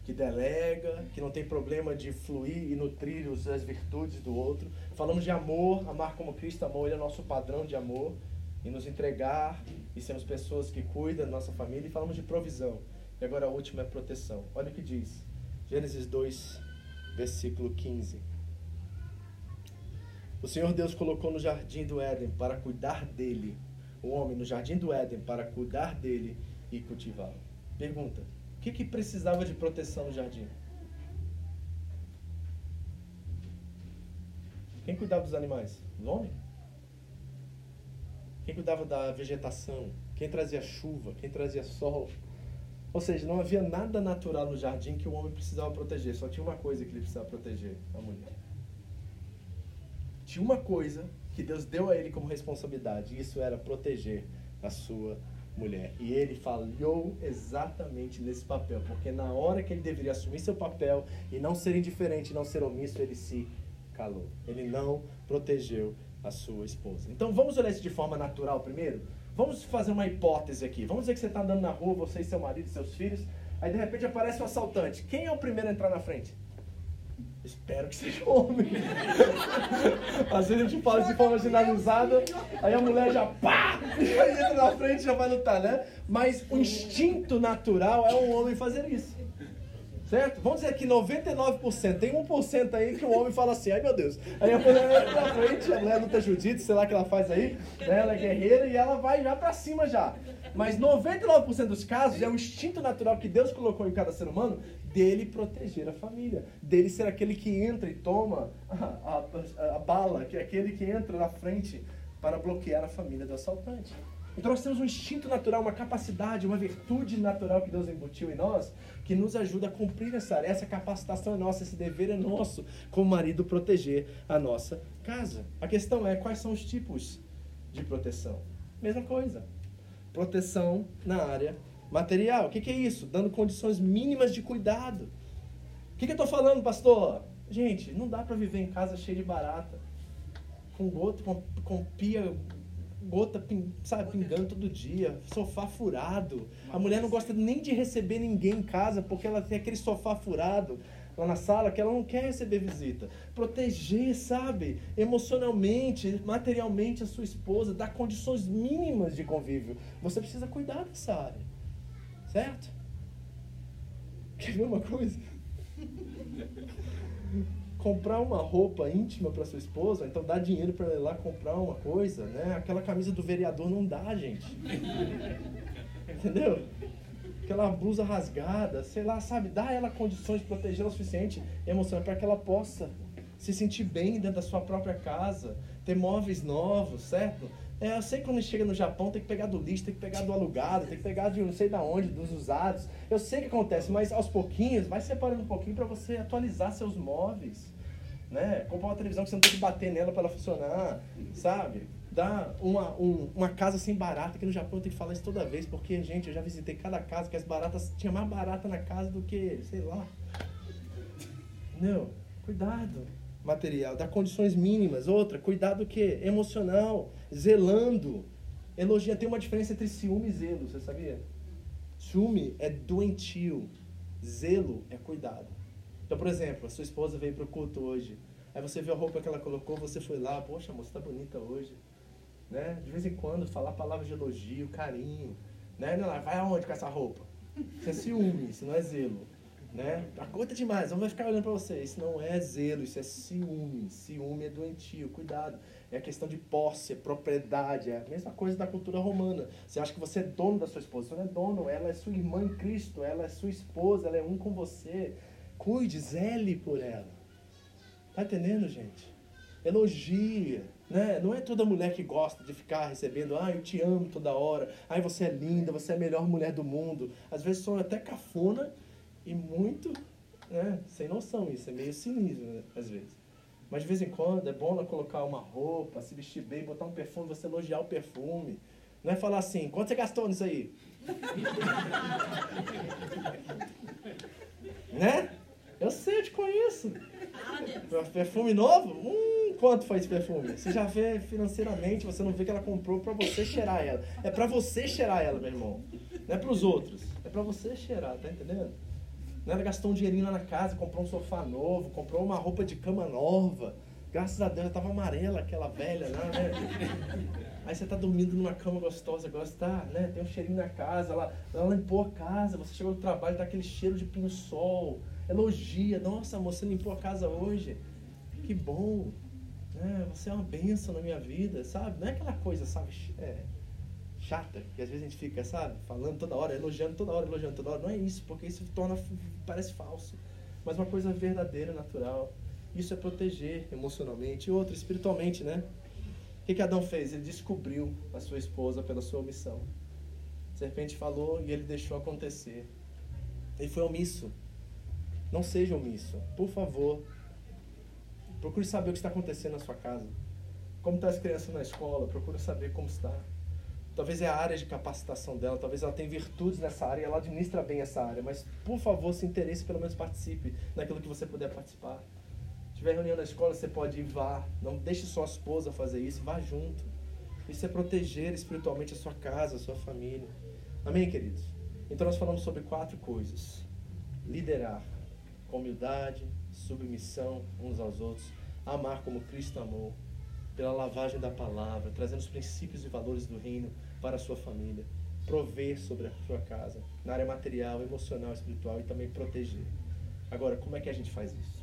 que delega, que não tem problema de fluir e nutrir as virtudes do outro. Falamos de amor, amar como Cristo amou, ele é nosso padrão de amor e nos entregar e sermos pessoas que cuidam da nossa família. E falamos de provisão. E agora a última é proteção. Olha o que diz. Gênesis 2, versículo 15. O Senhor Deus colocou no jardim do Éden para cuidar dele. O homem no jardim do Éden para cuidar dele e cultivá-lo. Pergunta: o que, que precisava de proteção no jardim? Quem cuidava dos animais? O homem? Quem cuidava da vegetação? Quem trazia chuva? Quem trazia sol? Ou seja, não havia nada natural no jardim que o homem precisava proteger. Só tinha uma coisa que ele precisava proteger: a mulher. Tinha uma coisa que Deus deu a ele como responsabilidade, e isso era proteger a sua mulher. E ele falhou exatamente nesse papel, porque na hora que ele deveria assumir seu papel e não ser indiferente, não ser omisso, ele se calou. Ele não protegeu a sua esposa. Então vamos olhar isso de forma natural primeiro? Vamos fazer uma hipótese aqui. Vamos dizer que você está andando na rua, você e seu marido seus filhos, aí de repente aparece um assaltante. Quem é o primeiro a entrar na frente? Espero que seja homem. *laughs* Às vezes a gente fala de forma generalizada, aí a mulher já pá! Aí *laughs* entra na frente e já vai lutar, né? Mas o instinto natural é um homem fazer isso. Certo? Vamos dizer que 99%, tem 1% aí que o homem fala assim, ai meu Deus. Aí a mulher entra na frente, a mulher luta jiu-jitsu, sei lá o que ela faz aí, né? ela é guerreira e ela vai já pra cima já. Mas 99% dos casos é o instinto natural que Deus colocou em cada ser humano dele proteger a família, dele ser aquele que entra e toma a, a- a bala, que é aquele que entra na frente para bloquear a família do assaltante. Então nós temos um instinto natural, uma capacidade, uma virtude natural que Deus embutiu em nós, que nos ajuda a cumprir essa. Essa capacitação é nossa, esse dever é nosso, como marido, proteger a nossa casa. A questão é quais são os tipos de proteção. Mesma coisa. Proteção na área material. O que, que é isso? Dando condições mínimas de cuidado. O que, que eu estou falando, pastor? Gente, não dá para viver em casa cheia de barata. Com gota, com, com pia, gota, pin- sabe, pingando todo dia, sofá furado. A mulher não gosta nem de receber ninguém em casa porque ela tem aquele sofá furado lá na sala que ela não quer receber visita. Proteger, sabe, emocionalmente, materialmente a sua esposa, dar condições mínimas de convívio. Você precisa cuidar dessa área. Certo? Quer ver uma coisa? *laughs* comprar uma roupa íntima para sua esposa, então dá dinheiro para ela ir lá comprar uma coisa, né? Aquela camisa do vereador não dá, gente. *laughs* Entendeu? Aquela blusa rasgada, sei lá, sabe? Dá a ela condições de protegê-la o suficiente emocional para que ela possa se sentir bem dentro da sua própria casa, ter móveis novos, certo? É, eu sei que quando chega no Japão tem que pegar do lixo, tem que pegar do alugado, tem que pegar de não sei da onde, dos usados. Eu sei que acontece, mas aos pouquinhos, vai separando um pouquinho para você atualizar seus móveis, né? Comprar uma televisão que você não tem que bater nela para ela funcionar, sabe? dá uma, um- uma casa sem barata, que no Japão eu tenho que falar isso toda vez, porque, gente, eu já visitei cada casa que as baratas, tinha mais barata na casa do que, sei lá. Não, cuidado. Material, dá condições mínimas. Outra, cuidado o quê? Emocional, zelando. Elogia, tem uma diferença entre ciúme e zelo, você sabia? Ciúme é doentio, zelo é cuidado. Então, por exemplo, a sua esposa veio pro culto hoje. Aí você viu a roupa que ela colocou, você foi lá, poxa, moça, tá bonita hoje. Né? De vez em quando, falar palavras de elogio, carinho. Né? Vai aonde com essa roupa? Isso é ciúme, isso não é zelo. Né? Aguenta demais, não vai ficar olhando pra você. Isso não é zelo, isso é ciúme. Ciúme é doentio, cuidado. É questão de posse, é propriedade. É a mesma coisa da cultura romana. Você acha que você é dono da sua esposa. Você não é dono, ela é sua irmã em Cristo, ela é sua esposa, ela é um com você. Cuide, zele por ela. Tá entendendo, gente? Elogia, né? Não é toda mulher que gosta de ficar recebendo, ah, eu te amo toda hora, ai, você é linda, você é a melhor mulher do mundo. Às vezes são até cafona e muito, né? Sem noção isso, é meio cinismo, né? às vezes. Mas de vez em quando é bom colocar uma roupa, se vestir bem, botar um perfume, você elogiar o perfume. Não é falar assim, quanto você gastou nisso aí? *laughs* né? Eu sei, eu te conheço. Perfume novo? Hum, quanto foi esse perfume? Você já vê financeiramente, você não vê que ela comprou pra você cheirar ela. É pra você cheirar ela, meu irmão. Não é pros outros. É pra você cheirar, tá entendendo? Não ela gastou um dinheirinho lá na casa, comprou um sofá novo, comprou uma roupa de cama nova. Graças a Deus, já tava amarela aquela velha lá, né? Aí você tá dormindo numa cama gostosa, você tá, né? Tem um cheirinho na casa, ela, ela limpou a casa, você chegou do trabalho, tá aquele cheiro de pinho-sol. Elogia, nossa, você limpou a casa hoje. Que bom. Né? Você é uma benção na minha vida, sabe? Não é aquela coisa, sabe, é, chata, que às vezes a gente fica, sabe, falando toda hora, elogiando toda hora, elogiando toda hora. Não é isso, porque isso torna, parece falso. Mas uma coisa verdadeira, natural. Isso é proteger emocionalmente. E outra, espiritualmente, né? O que, que Adão fez? Ele descobriu a sua esposa pela sua omissão. A serpente falou e ele deixou acontecer. Ele foi omisso. Não seja omisso. Por favor. Procure saber o que está acontecendo na sua casa. Como estão as crianças na escola. Procure saber como está. Talvez é a área de capacitação dela. Talvez ela tenha virtudes nessa área e ela administra bem essa área. Mas, por favor, se interesse, pelo menos participe naquilo que você puder participar. Se tiver reunião na escola, você pode ir, vá. Não deixe sua esposa fazer isso. Vá junto. Isso é proteger espiritualmente a sua casa, a sua família. Amém, queridos? Então, nós falamos sobre quatro coisas: liderar humildade, submissão uns aos outros, amar como Cristo amou, pela lavagem da palavra, trazendo os princípios e valores do reino para a sua família, prover sobre a sua casa, na área material, emocional, espiritual e também proteger. Agora, como é que a gente faz isso?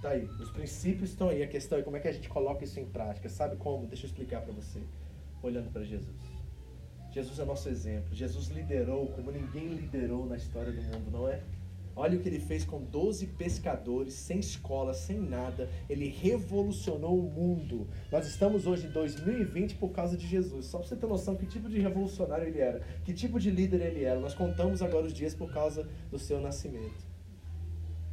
Tá aí, os princípios estão aí, a questão é como é que a gente coloca isso em prática. Sabe como? Deixa eu explicar para você, olhando para Jesus. Jesus é nosso exemplo. Jesus liderou como ninguém liderou na história do mundo, não é? Olha o que ele fez com 12 pescadores, sem escola, sem nada. Ele revolucionou o mundo. Nós estamos hoje em 2020 por causa de Jesus. Só para você ter noção que tipo de revolucionário ele era, que tipo de líder ele era. Nós contamos agora os dias por causa do seu nascimento.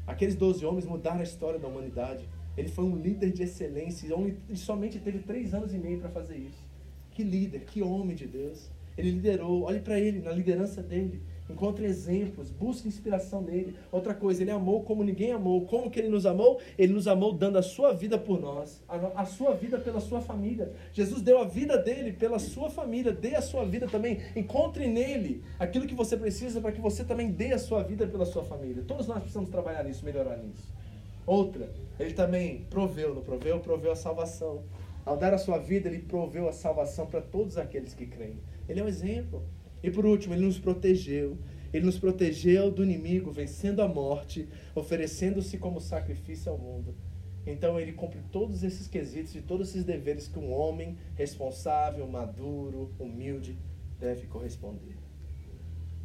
Aqueles 12 homens mudaram a história da humanidade. Ele foi um líder de excelência e somente teve três anos e meio para fazer isso. Que líder, que homem de Deus. Ele liderou, olhe para ele, na liderança dele. Encontre exemplos, busque inspiração nele. Outra coisa, ele amou como ninguém amou. Como que ele nos amou? Ele nos amou dando a sua vida por nós, a, a sua vida pela sua família. Jesus deu a vida dele pela sua família, dê a sua vida também. Encontre nele aquilo que você precisa para que você também dê a sua vida pela sua família. Todos nós precisamos trabalhar nisso, melhorar nisso. Outra, ele também proveu, não proveu? Proveu a salvação. Ao dar a sua vida, ele proveu a salvação para todos aqueles que creem. Ele é um exemplo. E por último, ele nos protegeu. Ele nos protegeu do inimigo, vencendo a morte, oferecendo-se como sacrifício ao mundo. Então ele cumpre todos esses quesitos e todos esses deveres que um homem responsável, maduro, humilde deve corresponder.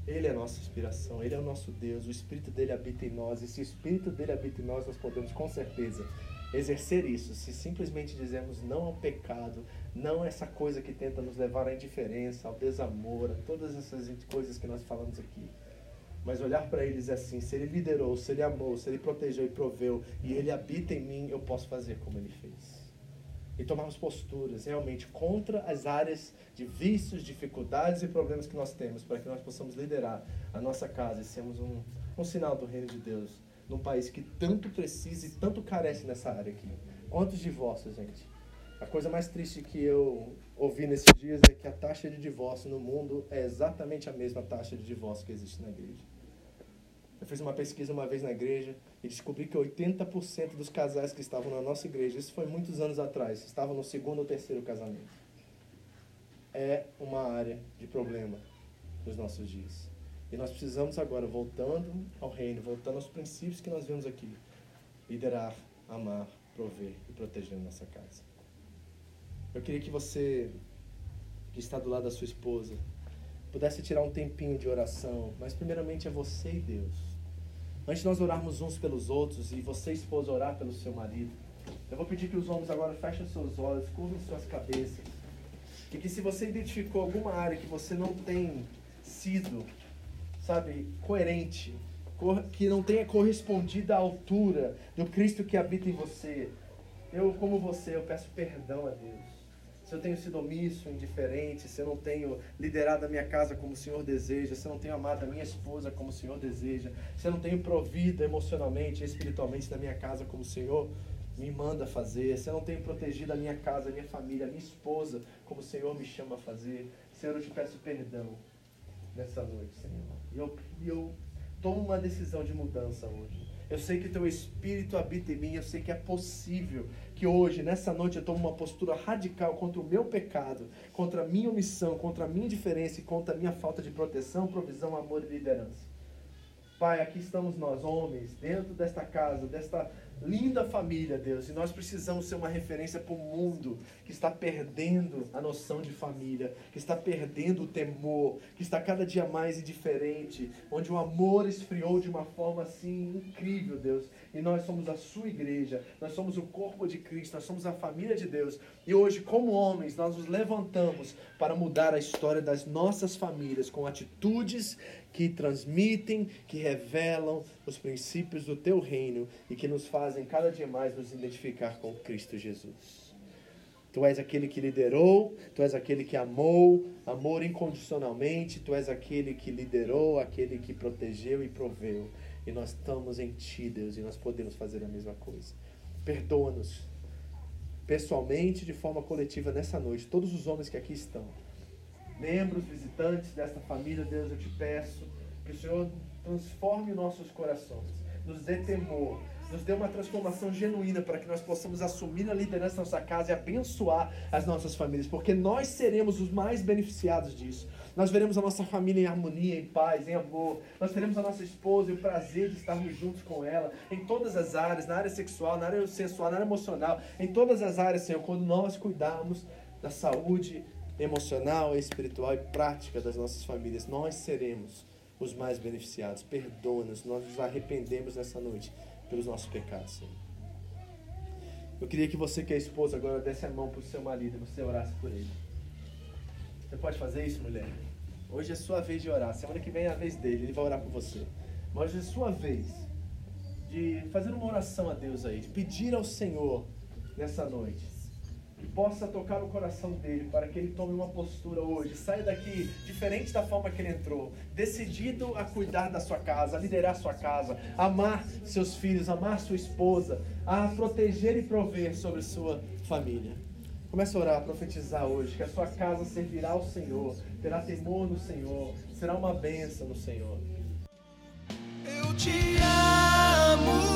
Ele é a nossa inspiração, ele é o nosso Deus, o Espírito dele habita em nós, e se o Espírito dele habita em nós, nós podemos com certeza exercer isso. Se simplesmente dizemos não ao pecado, não essa coisa que tenta nos levar à indiferença, ao desamor, a todas essas coisas que nós falamos aqui. Mas olhar para eles assim, se ele liderou, se ele amou, se ele protegeu e proveu, e ele habita em mim, eu posso fazer como ele fez. e tomarmos posturas realmente contra as áreas de vícios, dificuldades e problemas que nós temos, para que nós possamos liderar a nossa casa e sermos um, um sinal do reino de Deus num país que tanto precisa e tanto carece nessa área aqui. Quantos divórcios, gente? A coisa mais triste que eu ouvi nesses dias é que a taxa de divórcio no mundo é exatamente a mesma taxa de divórcio que existe na igreja. Eu fiz uma pesquisa uma vez na igreja e descobri que 80% dos casais que estavam na nossa igreja, isso foi muitos anos atrás, estavam no segundo ou terceiro casamento. É uma área de problema nos nossos dias. Nós precisamos agora, voltando ao reino, voltando aos princípios que nós vemos aqui, liderar, amar, prover e proteger nossa casa. Eu queria que você, que está do lado da sua esposa, pudesse tirar um tempinho de oração, mas primeiramente é você e Deus. Antes de nós orarmos uns pelos outros e você, esposa, orar pelo seu marido, eu vou pedir que os homens agora fechem seus olhos, curvem suas cabeças. E que se você identificou alguma área que você não tem sido, sabe, coerente, que não tenha correspondido à altura do Cristo que habita em você, eu, como você, eu peço perdão a Deus se eu tenho sido omisso, indiferente, se eu não tenho liderado a minha casa como o Senhor deseja, se eu não tenho amado a minha esposa como o Senhor deseja, se eu não tenho provido emocionalmente e espiritualmente na minha casa como o Senhor me manda fazer, se eu não tenho protegido a minha casa, a minha família, a minha esposa como o Senhor me chama a fazer, Senhor, eu te peço perdão nessa noite, Senhor. E eu, eu tomo uma decisão de mudança hoje. Eu sei que teu Espírito habita em mim, eu sei que é possível que hoje, nessa noite, eu tome uma postura radical contra o meu pecado, contra a minha omissão, contra a minha indiferença e contra a minha falta de proteção, provisão, amor e liderança. Pai, aqui estamos nós, homens, dentro desta casa, desta linda família, Deus, e nós precisamos ser uma referência para o mundo que está perdendo a noção de família, que está perdendo o temor, que está cada dia mais indiferente, onde o amor esfriou de uma forma assim incrível, Deus. E nós somos a sua igreja, nós somos o corpo de Cristo, nós somos a família de Deus. E hoje, como homens, nós nos levantamos para mudar a história das nossas famílias com atitudes que transmitem, que revelam os princípios do teu reino e que nos fazem cada dia mais nos identificar com Cristo Jesus. Tu és aquele que liderou, tu és aquele que amou, amor incondicionalmente, tu és aquele que liderou, aquele que protegeu e proveu. E nós estamos em ti, Deus, e nós podemos fazer a mesma coisa. Perdoa-nos pessoalmente, de forma coletiva nessa noite, todos os homens que aqui estão membros, visitantes desta família, Deus, eu te peço que o Senhor transforme nossos corações, nos dê temor, nos dê uma transformação genuína para que nós possamos assumir a liderança da nossa casa e abençoar as nossas famílias, porque nós seremos os mais beneficiados disso. Nós veremos a nossa família em harmonia, em paz, em amor. Nós teremos a nossa esposa e o prazer de estarmos juntos com ela em todas as áreas, na área sexual, na área sensual, na área emocional, em todas as áreas, Senhor, quando nós cuidarmos da saúde emocional, espiritual e prática das nossas famílias, nós seremos os mais beneficiados. Perdoa-nos, nós nos arrependemos nessa noite pelos nossos pecados, Senhor. Eu queria que você que é esposa agora desse a mão para o seu marido e você orasse por ele. Você pode fazer isso, mulher? Hoje é sua vez de orar. Semana que vem é a vez dele, ele vai orar por você. Mas hoje é sua vez de fazer uma oração a Deus aí, de pedir ao Senhor nessa noite possa tocar no coração dele, para que ele tome uma postura hoje, saia daqui diferente da forma que ele entrou, decidido a cuidar da sua casa, a liderar sua casa, amar seus filhos, amar sua esposa, a proteger e prover sobre sua família. Comece a orar, a profetizar hoje, que a sua casa servirá ao Senhor, terá temor no Senhor, será uma bênção no Senhor. Eu te amo